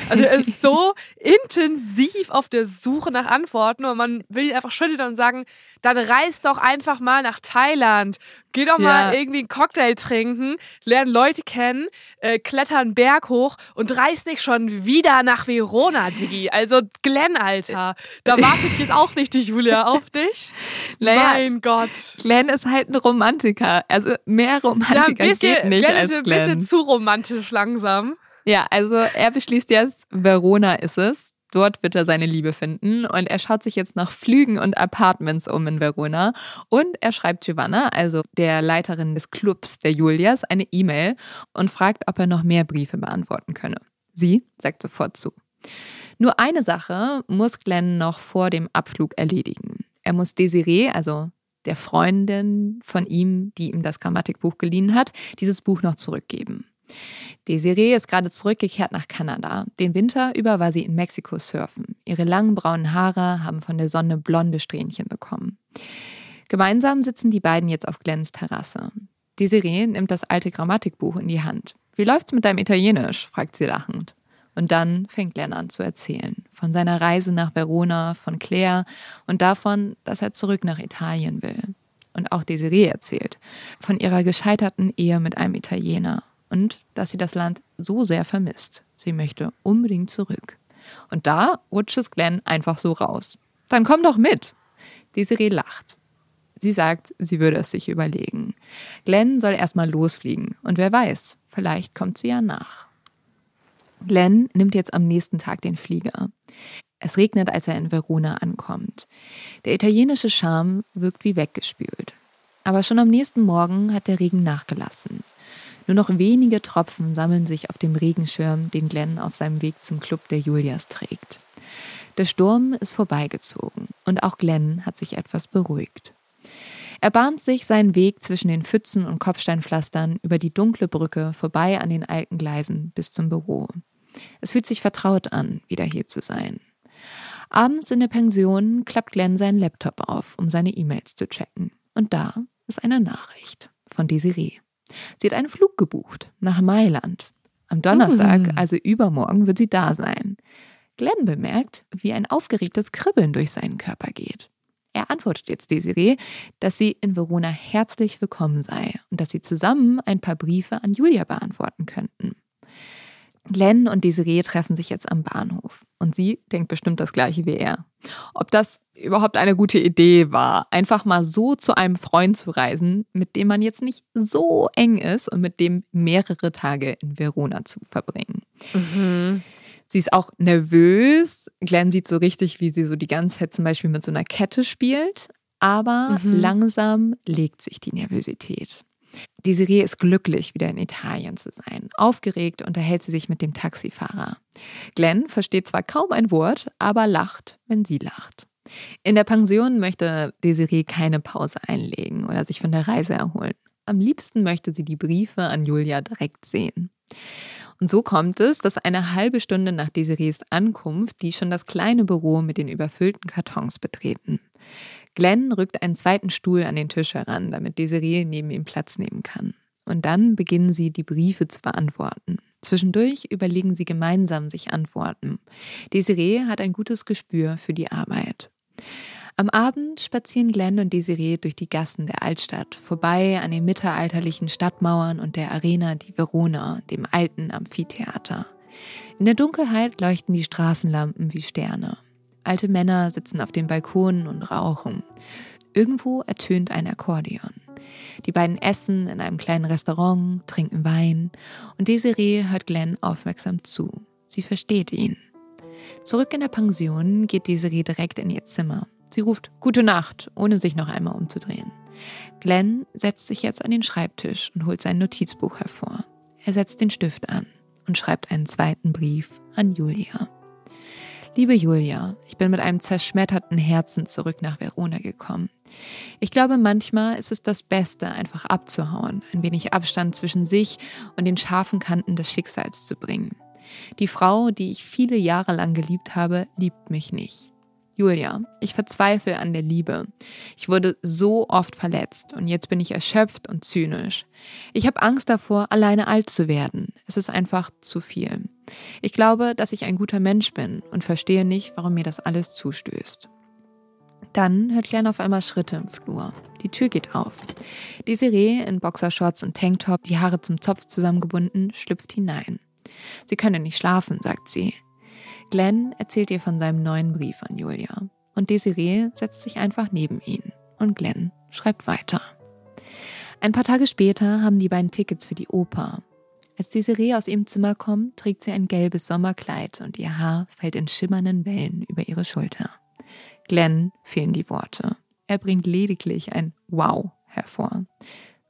Also er ist so intensiv auf der Suche nach Antworten und man will ihn einfach schütteln und sagen, dann reist doch einfach mal nach Thailand. Geh doch mal irgendwie einen Cocktail trinken, lern Leute kennen, äh, kletter einen Berg hoch und reist nicht schon wieder nach Verona, Digi. Also Glenn, Alter. Da wartet jetzt auch nicht die Julia auf dich. Naja, mein Gott. Glenn ist halt ein Romantiker. Also mehr Romantiker ja, bisschen, geht nicht Glenn als ist Glenn. ein bisschen zu romantisch langsam. Ja, also er beschließt jetzt, Verona ist es. Dort wird er seine Liebe finden und er schaut sich jetzt nach Flügen und Apartments um in Verona und er schreibt Giovanna, also der Leiterin des Clubs der Julias, eine E-Mail und fragt, ob er noch mehr Briefe beantworten könne. Sie sagt sofort zu. Nur eine Sache muss Glenn noch vor dem Abflug erledigen. Er muss Desiree, also der Freundin von ihm, die ihm das Grammatikbuch geliehen hat, dieses Buch noch zurückgeben. Desiree ist gerade zurückgekehrt nach Kanada. Den Winter über war sie in Mexiko surfen. Ihre langen braunen Haare haben von der Sonne blonde Strähnchen bekommen. Gemeinsam sitzen die beiden jetzt auf Glens Terrasse. Desiree nimmt das alte Grammatikbuch in die Hand. Wie läuft's mit deinem Italienisch? fragt sie lachend. Und dann fängt Glenn an zu erzählen. Von seiner Reise nach Verona, von Claire und davon, dass er zurück nach Italien will. Und auch Desiree erzählt. Von ihrer gescheiterten Ehe mit einem Italiener und dass sie das Land so sehr vermisst. Sie möchte unbedingt zurück. Und da rutscht es Glenn einfach so raus. Dann komm doch mit. Desiree lacht. Sie sagt, sie würde es sich überlegen. Glenn soll erstmal losfliegen und wer weiß, vielleicht kommt sie ja nach. Glenn nimmt jetzt am nächsten Tag den Flieger. Es regnet, als er in Verona ankommt. Der italienische Charme wirkt wie weggespült. Aber schon am nächsten Morgen hat der Regen nachgelassen. Nur noch wenige Tropfen sammeln sich auf dem Regenschirm, den Glenn auf seinem Weg zum Club der Julias trägt. Der Sturm ist vorbeigezogen und auch Glenn hat sich etwas beruhigt. Er bahnt sich seinen Weg zwischen den Pfützen und Kopfsteinpflastern über die dunkle Brücke vorbei an den alten Gleisen bis zum Büro. Es fühlt sich vertraut an, wieder hier zu sein. Abends in der Pension klappt Glenn seinen Laptop auf, um seine E-Mails zu checken. Und da ist eine Nachricht von Desiree. Sie hat einen Flug gebucht nach Mailand. Am Donnerstag, mm. also übermorgen, wird sie da sein. Glenn bemerkt, wie ein aufgeregtes Kribbeln durch seinen Körper geht. Er antwortet jetzt Desiree, dass sie in Verona herzlich willkommen sei und dass sie zusammen ein paar Briefe an Julia beantworten könnten. Glenn und Desiree treffen sich jetzt am Bahnhof und sie denkt bestimmt das gleiche wie er. Ob das überhaupt eine gute Idee war, einfach mal so zu einem Freund zu reisen, mit dem man jetzt nicht so eng ist und mit dem mehrere Tage in Verona zu verbringen. Mhm. Sie ist auch nervös. Glenn sieht so richtig, wie sie so die ganze Zeit zum Beispiel mit so einer Kette spielt. Aber mhm. langsam legt sich die Nervosität. Desiree ist glücklich, wieder in Italien zu sein. Aufgeregt unterhält sie sich mit dem Taxifahrer. Glenn versteht zwar kaum ein Wort, aber lacht, wenn sie lacht. In der Pension möchte Desiree keine Pause einlegen oder sich von der Reise erholen. Am liebsten möchte sie die Briefe an Julia direkt sehen. Und so kommt es, dass eine halbe Stunde nach Desirees Ankunft die schon das kleine Büro mit den überfüllten Kartons betreten. Glenn rückt einen zweiten Stuhl an den Tisch heran, damit Desiree neben ihm Platz nehmen kann. Und dann beginnen sie, die Briefe zu beantworten. Zwischendurch überlegen sie gemeinsam sich Antworten. Desiree hat ein gutes Gespür für die Arbeit. Am Abend spazieren Glenn und Desiree durch die Gassen der Altstadt, vorbei an den mittelalterlichen Stadtmauern und der Arena di Verona, dem alten Amphitheater. In der Dunkelheit leuchten die Straßenlampen wie Sterne. Alte Männer sitzen auf den Balkonen und rauchen. Irgendwo ertönt ein Akkordeon. Die beiden essen in einem kleinen Restaurant, trinken Wein und Desiree hört Glenn aufmerksam zu. Sie versteht ihn. Zurück in der Pension geht Desiree direkt in ihr Zimmer. Sie ruft Gute Nacht, ohne sich noch einmal umzudrehen. Glenn setzt sich jetzt an den Schreibtisch und holt sein Notizbuch hervor. Er setzt den Stift an und schreibt einen zweiten Brief an Julia. Liebe Julia, ich bin mit einem zerschmetterten Herzen zurück nach Verona gekommen. Ich glaube, manchmal ist es das Beste, einfach abzuhauen, ein wenig Abstand zwischen sich und den scharfen Kanten des Schicksals zu bringen. Die Frau, die ich viele Jahre lang geliebt habe, liebt mich nicht. Julia, ich verzweifle an der Liebe. Ich wurde so oft verletzt und jetzt bin ich erschöpft und zynisch. Ich habe Angst davor, alleine alt zu werden. Es ist einfach zu viel. Ich glaube, dass ich ein guter Mensch bin und verstehe nicht, warum mir das alles zustößt. Dann hört Glenn auf einmal Schritte im Flur. Die Tür geht auf. Desiree in Boxershorts und Tanktop, die Haare zum Zopf zusammengebunden, schlüpft hinein. Sie könne nicht schlafen, sagt sie. Glenn erzählt ihr von seinem neuen Brief an Julia. Und Desiree setzt sich einfach neben ihn. Und Glenn schreibt weiter. Ein paar Tage später haben die beiden Tickets für die Oper. Als Desiree aus ihrem Zimmer kommt, trägt sie ein gelbes Sommerkleid und ihr Haar fällt in schimmernden Wellen über ihre Schulter. Glenn fehlen die Worte. Er bringt lediglich ein Wow hervor.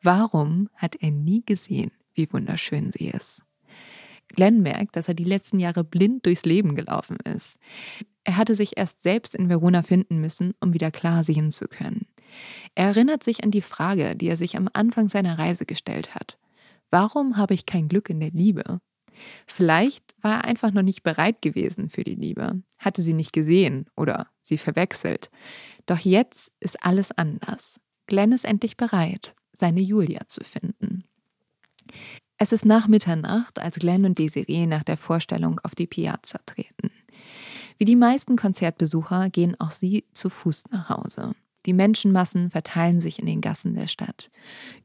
Warum hat er nie gesehen, wie wunderschön sie ist? Glenn merkt, dass er die letzten Jahre blind durchs Leben gelaufen ist. Er hatte sich erst selbst in Verona finden müssen, um wieder klar sehen zu können. Er erinnert sich an die Frage, die er sich am Anfang seiner Reise gestellt hat. Warum habe ich kein Glück in der Liebe? Vielleicht war er einfach noch nicht bereit gewesen für die Liebe, hatte sie nicht gesehen oder sie verwechselt. Doch jetzt ist alles anders. Glenn ist endlich bereit, seine Julia zu finden. Es ist nach Mitternacht, als Glenn und Desiree nach der Vorstellung auf die Piazza treten. Wie die meisten Konzertbesucher gehen auch sie zu Fuß nach Hause. Die Menschenmassen verteilen sich in den Gassen der Stadt.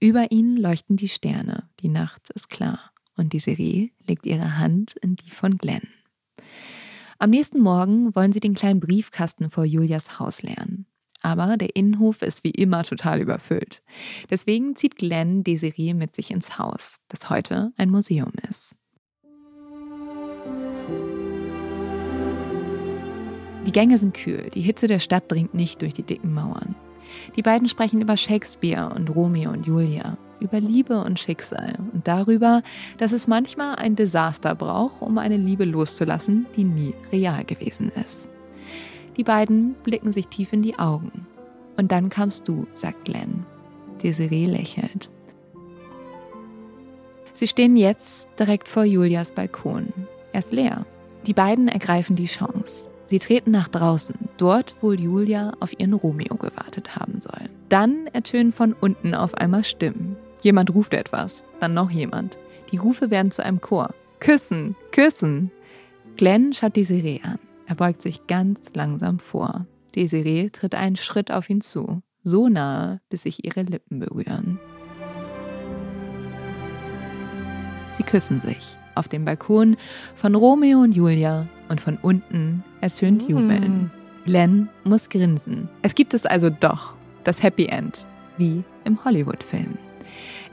Über ihnen leuchten die Sterne. Die Nacht ist klar. Und Desiree legt ihre Hand in die von Glenn. Am nächsten Morgen wollen sie den kleinen Briefkasten vor Julias Haus leeren. Aber der Innenhof ist wie immer total überfüllt. Deswegen zieht Glenn Desiree mit sich ins Haus, das heute ein Museum ist. Die Gänge sind kühl, die Hitze der Stadt dringt nicht durch die dicken Mauern. Die beiden sprechen über Shakespeare und Romeo und Julia, über Liebe und Schicksal und darüber, dass es manchmal ein Desaster braucht, um eine Liebe loszulassen, die nie real gewesen ist. Die beiden blicken sich tief in die Augen. Und dann kamst du, sagt Glenn. Desiree lächelt. Sie stehen jetzt direkt vor Julias Balkon. Er ist leer. Die beiden ergreifen die Chance. Sie treten nach draußen, dort, wo Julia auf ihren Romeo gewartet haben soll. Dann ertönen von unten auf einmal Stimmen. Jemand ruft etwas, dann noch jemand. Die Rufe werden zu einem Chor. Küssen, küssen. Glenn schaut Desiree an. Er beugt sich ganz langsam vor. Desiree tritt einen Schritt auf ihn zu, so nahe, bis sich ihre Lippen berühren. Sie küssen sich auf dem Balkon von Romeo und Julia und von unten ertönt Jubeln. Glenn muss grinsen. Es gibt es also doch, das Happy End, wie im Hollywood-Film.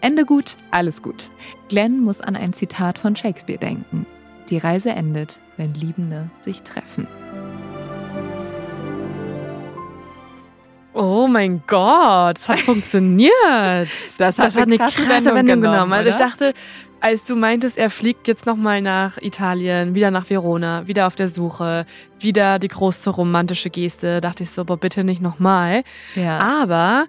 Ende gut, alles gut. Glenn muss an ein Zitat von Shakespeare denken. Die Reise endet, wenn Liebende sich treffen. Oh mein Gott, es hat funktioniert. Das hat, das hat eine krasse, Wendung, Wendung genommen. Also ich dachte, als du meintest, er fliegt jetzt nochmal nach Italien, wieder nach Verona, wieder auf der Suche, wieder die große romantische Geste, dachte ich so, boah, bitte nicht nochmal. Ja. Aber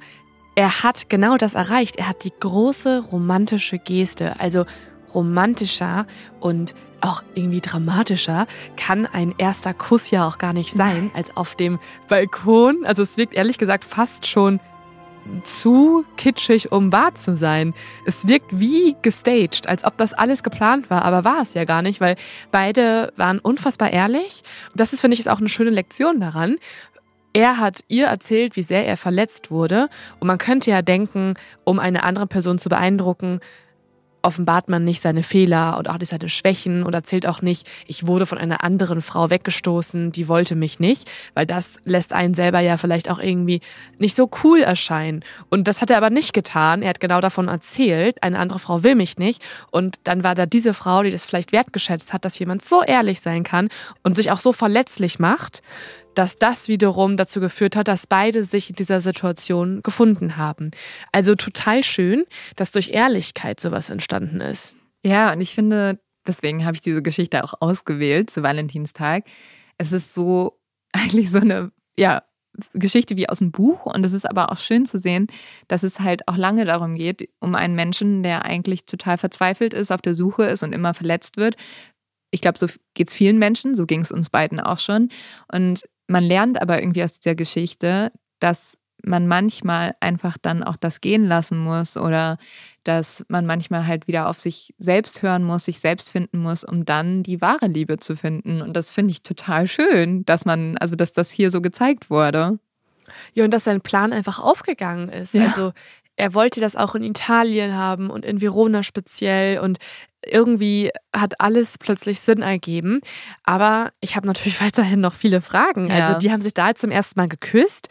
er hat genau das erreicht. Er hat die große romantische Geste. Also romantischer und auch irgendwie dramatischer kann ein erster Kuss ja auch gar nicht sein, als auf dem Balkon. Also es wirkt ehrlich gesagt fast schon zu kitschig, um wahr zu sein. Es wirkt wie gestaged, als ob das alles geplant war, aber war es ja gar nicht, weil beide waren unfassbar ehrlich. Das ist, finde ich, ist auch eine schöne Lektion daran. Er hat ihr erzählt, wie sehr er verletzt wurde. Und man könnte ja denken, um eine andere Person zu beeindrucken, offenbart man nicht seine Fehler und auch nicht seine Schwächen und erzählt auch nicht, ich wurde von einer anderen Frau weggestoßen, die wollte mich nicht, weil das lässt einen selber ja vielleicht auch irgendwie nicht so cool erscheinen. Und das hat er aber nicht getan. Er hat genau davon erzählt, eine andere Frau will mich nicht. Und dann war da diese Frau, die das vielleicht wertgeschätzt hat, dass jemand so ehrlich sein kann und sich auch so verletzlich macht, dass das wiederum dazu geführt hat, dass beide sich in dieser Situation gefunden haben. Also total schön, dass durch Ehrlichkeit sowas entstanden ist. Ja, und ich finde, deswegen habe ich diese Geschichte auch ausgewählt zu Valentinstag. Es ist so eigentlich so eine, ja, Geschichte wie aus dem Buch und es ist aber auch schön zu sehen, dass es halt auch lange darum geht, um einen Menschen, der eigentlich total verzweifelt ist, auf der Suche ist und immer verletzt wird. Ich glaube, so geht es vielen Menschen, so ging es uns beiden auch schon. Und man lernt aber irgendwie aus dieser Geschichte, dass man manchmal einfach dann auch das gehen lassen muss oder dass man manchmal halt wieder auf sich selbst hören muss, sich selbst finden muss, um dann die wahre Liebe zu finden. Und das finde ich total schön, dass man, also dass das hier so gezeigt wurde. Ja, und dass sein Plan einfach aufgegangen ist. Ja. Also er wollte das auch in Italien haben und in Verona speziell und irgendwie hat alles plötzlich Sinn ergeben. Aber ich habe natürlich weiterhin noch viele Fragen. Ja. Also die haben sich da zum ersten Mal geküsst.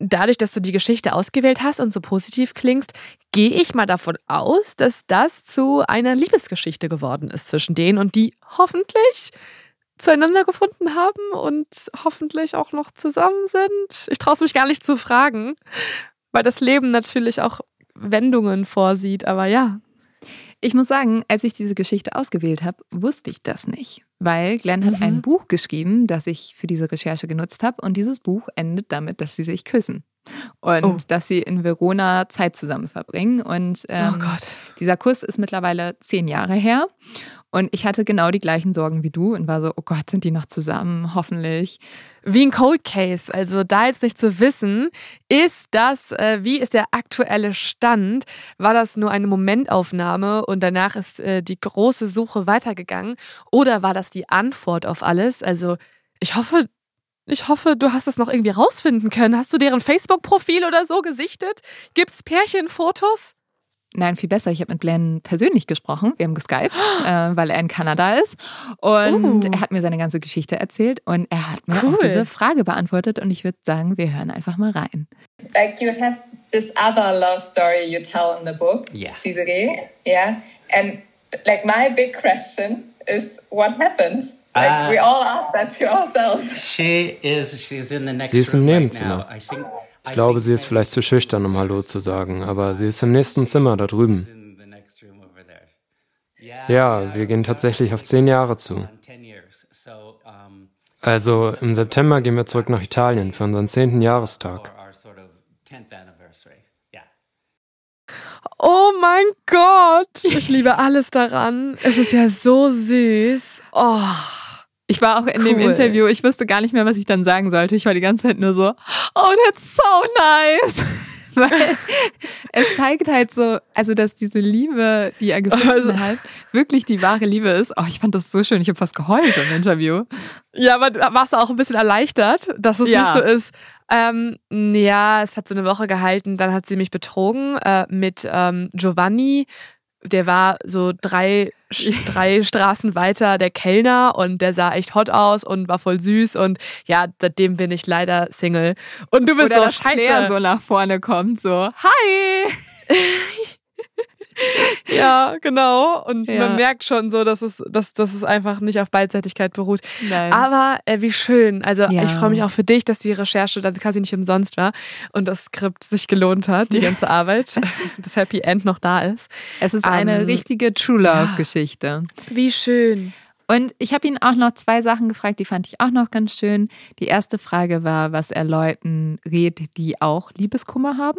Dadurch, dass du die Geschichte ausgewählt hast und so positiv klingst, gehe ich mal davon aus, dass das zu einer Liebesgeschichte geworden ist zwischen denen und die hoffentlich zueinander gefunden haben und hoffentlich auch noch zusammen sind. Ich traue es mich gar nicht zu fragen, weil das Leben natürlich auch Wendungen vorsieht. Aber ja, Ich muss sagen, als ich diese Geschichte ausgewählt habe, wusste ich das nicht, weil Glenn hat Mhm. ein Buch geschrieben, das ich für diese Recherche genutzt habe und dieses Buch endet damit, dass sie sich küssen und Oh. dass sie in Verona Zeit zusammen verbringen und ähm, oh Gott. dieser Kuss ist mittlerweile zehn Jahre her und ich hatte genau die gleichen Sorgen wie du und war so, oh Gott, sind die noch zusammen? Hoffentlich. Wie ein Cold Case. Also da jetzt nicht zu wissen, ist das, äh, wie ist der aktuelle Stand? War das nur eine Momentaufnahme und danach ist äh, die große Suche weitergegangen? Oder war das die Antwort auf alles? Also ich hoffe, ich hoffe, du hast es noch irgendwie rausfinden können. Hast du deren Facebook-Profil oder so gesichtet? Gibt's Pärchenfotos? Nein, viel besser. Ich habe mit Glenn persönlich gesprochen. Wir haben geskypt, äh, weil er in Kanada ist. Und Uh. er hat mir seine ganze Geschichte erzählt und er hat mir Cool. auch diese Frage beantwortet. Und ich würde sagen, wir hören einfach mal rein. like you have this other love story you tell in the book, Yeah. Desiree. Yeah. And like my big question is what happened? Like Uh, we all ask that to ourselves. She is. She's in the next Sie ist im room right Ich glaube, sie ist vielleicht zu schüchtern, um Hallo zu sagen, aber sie ist im nächsten Zimmer da drüben. Ja, wir gehen tatsächlich auf zehn Jahre zu. Also im September gehen wir zurück nach Italien für unseren zehnten Jahrestag. Oh mein Gott, ich liebe alles daran. Es ist ja so süß. Oh. Ich war auch in Cool. dem Interview, ich wusste gar nicht mehr, was ich dann sagen sollte. Ich war die ganze Zeit nur so, oh, that's so nice. Weil es zeigt halt so, also dass diese Liebe, die er gefunden Also- hat, wirklich die wahre Liebe ist. Oh, ich fand das so schön. Ich habe fast geheult im Interview. Ja, aber warst du auch ein bisschen erleichtert, dass es Ja. nicht so ist? Ähm, ja, es hat so eine Woche gehalten, dann hat sie mich betrogen äh, mit ähm, Giovanni. Der war so drei, drei Straßen weiter der Kellner und der sah echt hot aus und war voll süß und ja, seitdem bin ich leider Single. Und du bist Oder so dass Claire scheiße. so nach vorne kommt, so, hi. Ja, genau. Und Ja. man merkt schon so, dass es, dass, dass es einfach nicht auf Beidseitigkeit beruht. Nein. Aber äh, wie schön. Also Ja. ich freue mich auch für dich, dass die Recherche dann quasi nicht umsonst war und das Skript sich gelohnt hat, die ganze Arbeit, das Happy End noch da ist. es ist eine ähm, richtige True Love-Geschichte. Wie schön. Und ich habe ihn auch noch zwei Sachen gefragt, die fand ich auch noch ganz schön. Die erste Frage war, was er Leuten rät, die auch Liebeskummer haben.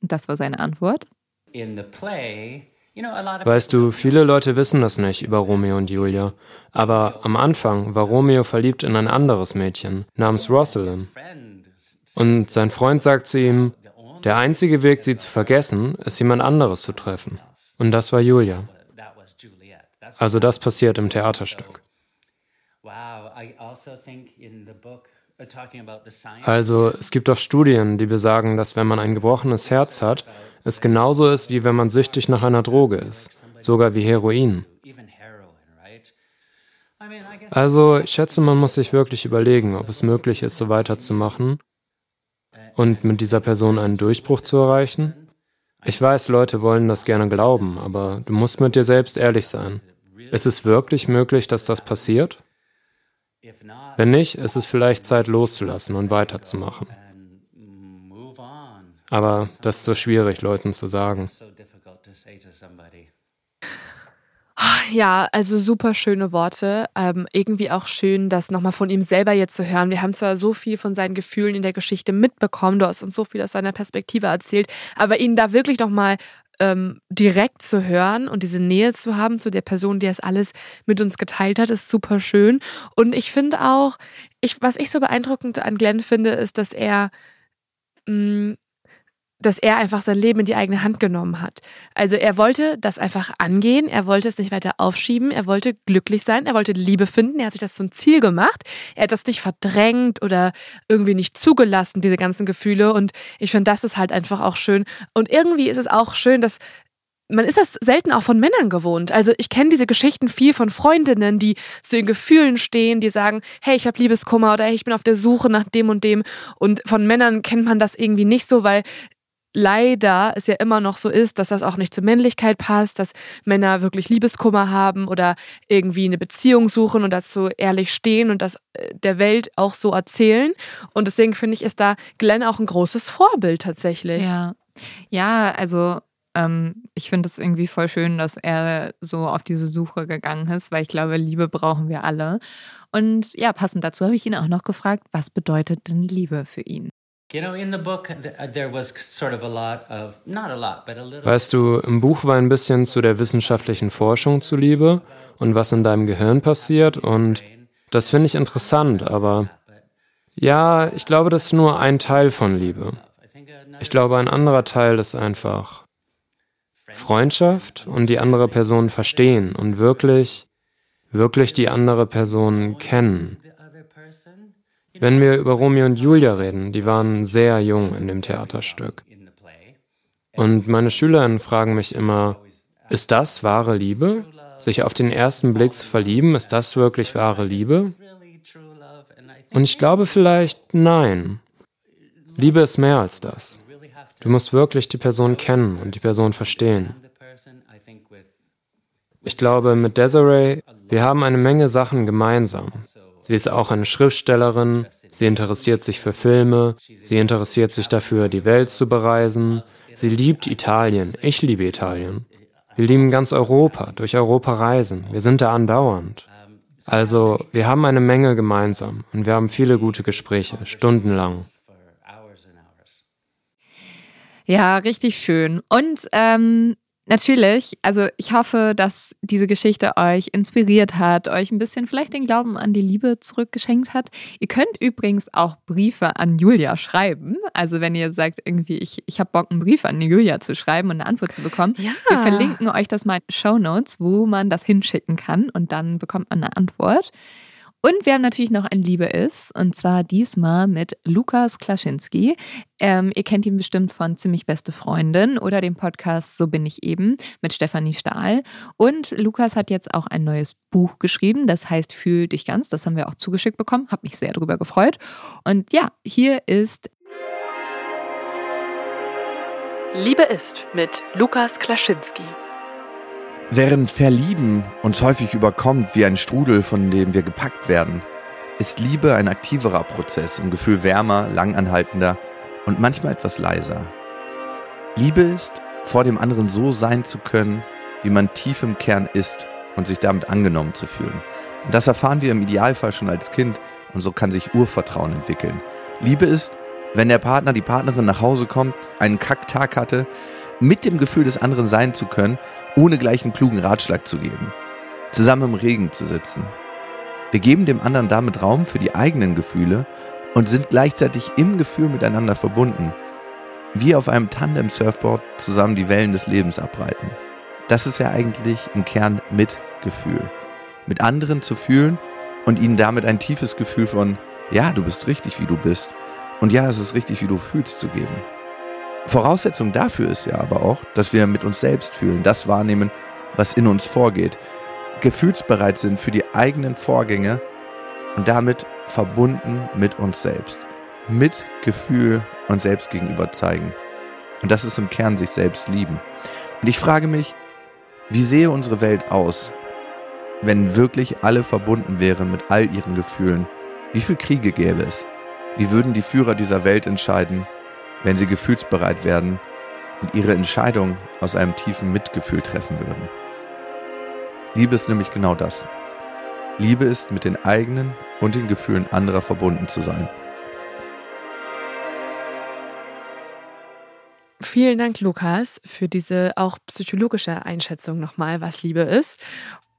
Und das war seine Antwort. Weißt du, viele Leute wissen das nicht über Romeo und Julia. Aber am Anfang war Romeo verliebt in ein anderes Mädchen namens Rosalind. Und sein Freund sagt zu ihm, der einzige Weg, sie zu vergessen, ist jemand anderes zu treffen. Und das war Julia. Also das passiert im Theaterstück. Also es gibt auch Studien, die besagen, dass wenn man ein gebrochenes Herz hat, es genauso ist, wie wenn man süchtig nach einer Droge ist, sogar wie Heroin. Also ich schätze, man muss sich wirklich überlegen, ob es möglich ist, so weiterzumachen und mit dieser Person einen Durchbruch zu erreichen. Ich weiß, Leute wollen das gerne glauben, aber du musst mit dir selbst ehrlich sein. Ist es wirklich möglich, dass das passiert? Wenn nicht, ist es vielleicht Zeit loszulassen und weiterzumachen. Aber das ist so schwierig, Leuten zu sagen. Ja, also super schöne Worte. Ähm, irgendwie auch schön, das nochmal von ihm selber jetzt zu hören. Wir haben zwar so viel von seinen Gefühlen in der Geschichte mitbekommen, du hast uns so viel aus seiner Perspektive erzählt, aber ihn da wirklich nochmal ähm, direkt zu hören und diese Nähe zu haben zu der Person, die das alles mit uns geteilt hat, ist super schön. Und ich finde auch, ich, was ich so beeindruckend an Glenn finde, ist, dass er mh, dass er einfach sein Leben in die eigene Hand genommen hat. Also er wollte das einfach angehen, er wollte es nicht weiter aufschieben, er wollte glücklich sein, er wollte Liebe finden, er hat sich das zum Ziel gemacht, er hat das nicht verdrängt oder irgendwie nicht zugelassen, diese ganzen Gefühle und ich finde, das ist halt einfach auch schön und irgendwie ist es auch schön, dass man ist das selten auch von Männern gewohnt. Also ich kenne diese Geschichten viel von Freundinnen, die zu ihren Gefühlen stehen, die sagen, hey, ich habe Liebeskummer oder hey, ich bin auf der Suche nach dem und dem. Und von Männern kennt man das irgendwie nicht so, weil leider es ja immer noch so ist, dass das auch nicht zur Männlichkeit passt, dass Männer wirklich Liebeskummer haben oder irgendwie eine Beziehung suchen und dazu ehrlich stehen und das äh, der Welt auch so erzählen. Und deswegen finde ich, ist da Glenn auch ein großes Vorbild tatsächlich. Ja, ja also ähm, ich finde es irgendwie voll schön, dass er so auf diese Suche gegangen ist, weil ich glaube, Liebe brauchen wir alle. Und ja, passend dazu habe ich ihn auch noch gefragt, was bedeutet denn Liebe für ihn? Weißt du, im Buch war ein bisschen zu der wissenschaftlichen Forschung zu Liebe und was in deinem Gehirn passiert und das finde ich interessant, aber ja, ich glaube, das ist nur ein Teil von Liebe. Ich glaube, ein anderer Teil ist einfach Freundschaft und die andere Person verstehen und wirklich, wirklich die andere Person kennen. Wenn wir über Romeo und Julia reden, die waren sehr jung in dem Theaterstück. Und meine Schülerinnen fragen mich immer, ist das wahre Liebe? Sich auf den ersten Blick zu verlieben, ist das wirklich wahre Liebe? Und ich glaube vielleicht nein. Liebe ist mehr als das. Du musst wirklich die Person kennen und die Person verstehen. Ich glaube, mit Desiree, wir haben eine Menge Sachen gemeinsam. Sie ist auch eine Schriftstellerin, sie interessiert sich für Filme, sie interessiert sich dafür, die Welt zu bereisen, sie liebt Italien, ich liebe Italien. Wir lieben ganz Europa, durch Europa reisen, wir sind da andauernd. Also, wir haben eine Menge gemeinsam und wir haben viele gute Gespräche, stundenlang. Ja, richtig schön. Und ähm, Natürlich, also ich hoffe, dass diese Geschichte euch inspiriert hat, euch ein bisschen vielleicht den Glauben an die Liebe zurückgeschenkt hat. Ihr könnt übrigens auch Briefe an Julia schreiben. Also wenn ihr sagt, irgendwie, ich, ich habe Bock, einen Brief an Julia zu schreiben und eine Antwort zu bekommen. Ja. Wir verlinken euch das mal in Show Notes, wo man das hinschicken kann und dann bekommt man eine Antwort. Und wir haben natürlich noch ein Liebe ist, und zwar diesmal mit Lukas Klaschinski. Ähm, ihr kennt ihn bestimmt von Ziemlich Beste Freundin oder dem Podcast So bin ich eben mit Stefanie Stahl. Und Lukas hat jetzt auch ein neues Buch geschrieben, das heißt Fühl dich ganz. Das haben wir auch zugeschickt bekommen, habe mich sehr darüber gefreut. Und ja, hier ist Liebe ist mit Lukas Klaschinski. Während Verlieben uns häufig überkommt wie ein Strudel, von dem wir gepackt werden, ist Liebe ein aktiverer Prozess, im Gefühl wärmer, langanhaltender und manchmal etwas leiser. Liebe ist, vor dem anderen so sein zu können, wie man tief im Kern ist und sich damit angenommen zu fühlen. Und das erfahren wir im Idealfall schon als Kind und so kann sich Urvertrauen entwickeln. Liebe ist, wenn der Partner, die Partnerin nach Hause kommt, einen Kacktag hatte, mit dem Gefühl des anderen sein zu können, ohne gleich einen klugen Ratschlag zu geben. Zusammen im Regen zu sitzen. Wir geben dem anderen damit Raum für die eigenen Gefühle und sind gleichzeitig im Gefühl miteinander verbunden. Wie auf einem Tandem-Surfboard zusammen die Wellen des Lebens abreiten. Das ist ja eigentlich im Kern Mitgefühl. Mit anderen zu fühlen und ihnen damit ein tiefes Gefühl von, ja, du bist richtig, wie du bist. Und ja, es ist richtig, wie du fühlst, zu geben. Voraussetzung dafür ist ja aber auch, dass wir mit uns selbst fühlen, das wahrnehmen, was in uns vorgeht, gefühlsbereit sind für die eigenen Vorgänge und damit verbunden mit uns selbst. Mit Gefühl und selbst gegenüber zeigen. Und das ist im Kern sich selbst lieben. Und ich frage mich, wie sehe unsere Welt aus, wenn wirklich alle verbunden wären mit all ihren Gefühlen? Wie viele Kriege gäbe es? Wie würden die Führer dieser Welt entscheiden, wenn sie gefühlsbereit werden und ihre Entscheidung aus einem tiefen Mitgefühl treffen würden. Liebe ist nämlich genau das. Liebe ist, mit den eigenen und den Gefühlen anderer verbunden zu sein. Vielen Dank, Lukas, für diese auch psychologische Einschätzung nochmal, was Liebe ist.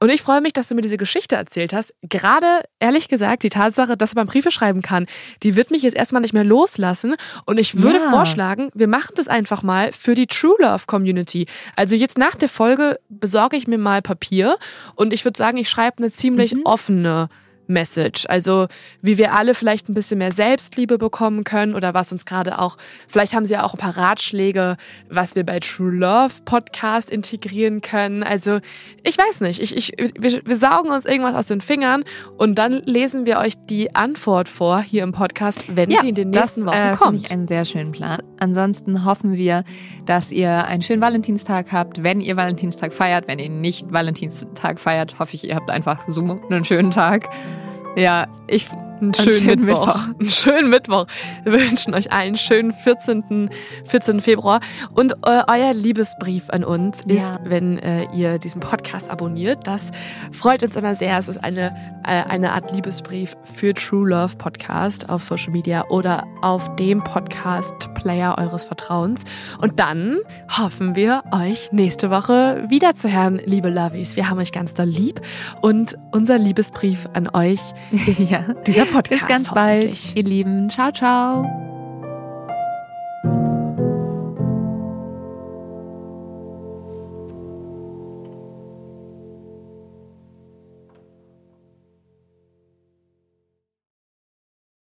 Und ich freue mich, dass du mir diese Geschichte erzählt hast. Gerade, ehrlich gesagt, die Tatsache, dass man Briefe schreiben kann, die wird mich jetzt erstmal nicht mehr loslassen. Und ich würde ja. vorschlagen, wir machen das einfach mal für die True Love Community. Also jetzt nach der Folge besorge ich mir mal Papier und ich würde sagen, ich schreibe eine ziemlich mhm. offene Message. Also wie wir alle vielleicht ein bisschen mehr Selbstliebe bekommen können oder was uns gerade auch, vielleicht haben sie ja auch ein paar Ratschläge, was wir bei True Love Podcast integrieren können. Also ich weiß nicht, ich, ich, wir, wir saugen uns irgendwas aus den Fingern und dann lesen wir euch die Antwort vor hier im Podcast, wenn ja, sie in den nächsten das, Wochen äh, kommt. ich einen sehr schönen Plan. Ansonsten hoffen wir, dass ihr einen schönen Valentinstag habt, wenn ihr Valentinstag feiert. Wenn ihr nicht Valentinstag feiert, hoffe ich, ihr habt einfach so einen schönen Tag. Ja, ich einen schönen, schönen Mittwoch. Mittwoch. Einen schönen Mittwoch. Wir wünschen euch allen einen schönen 14. 14. Februar. Und äh, euer Liebesbrief an uns ist, ja. wenn äh, ihr diesen Podcast abonniert. Das freut uns immer sehr. Es ist eine, äh, eine Art Liebesbrief für True Love Podcast auf Social Media oder auf dem Podcast-Player eures Vertrauens. Und dann hoffen wir, euch nächste Woche wiederzuhören, liebe Lovies. Wir haben euch ganz doll lieb. Und unser Liebesbrief an euch ist ja. dieser Podcast. Bis ganz bald, ihr Lieben. Ciao, ciao.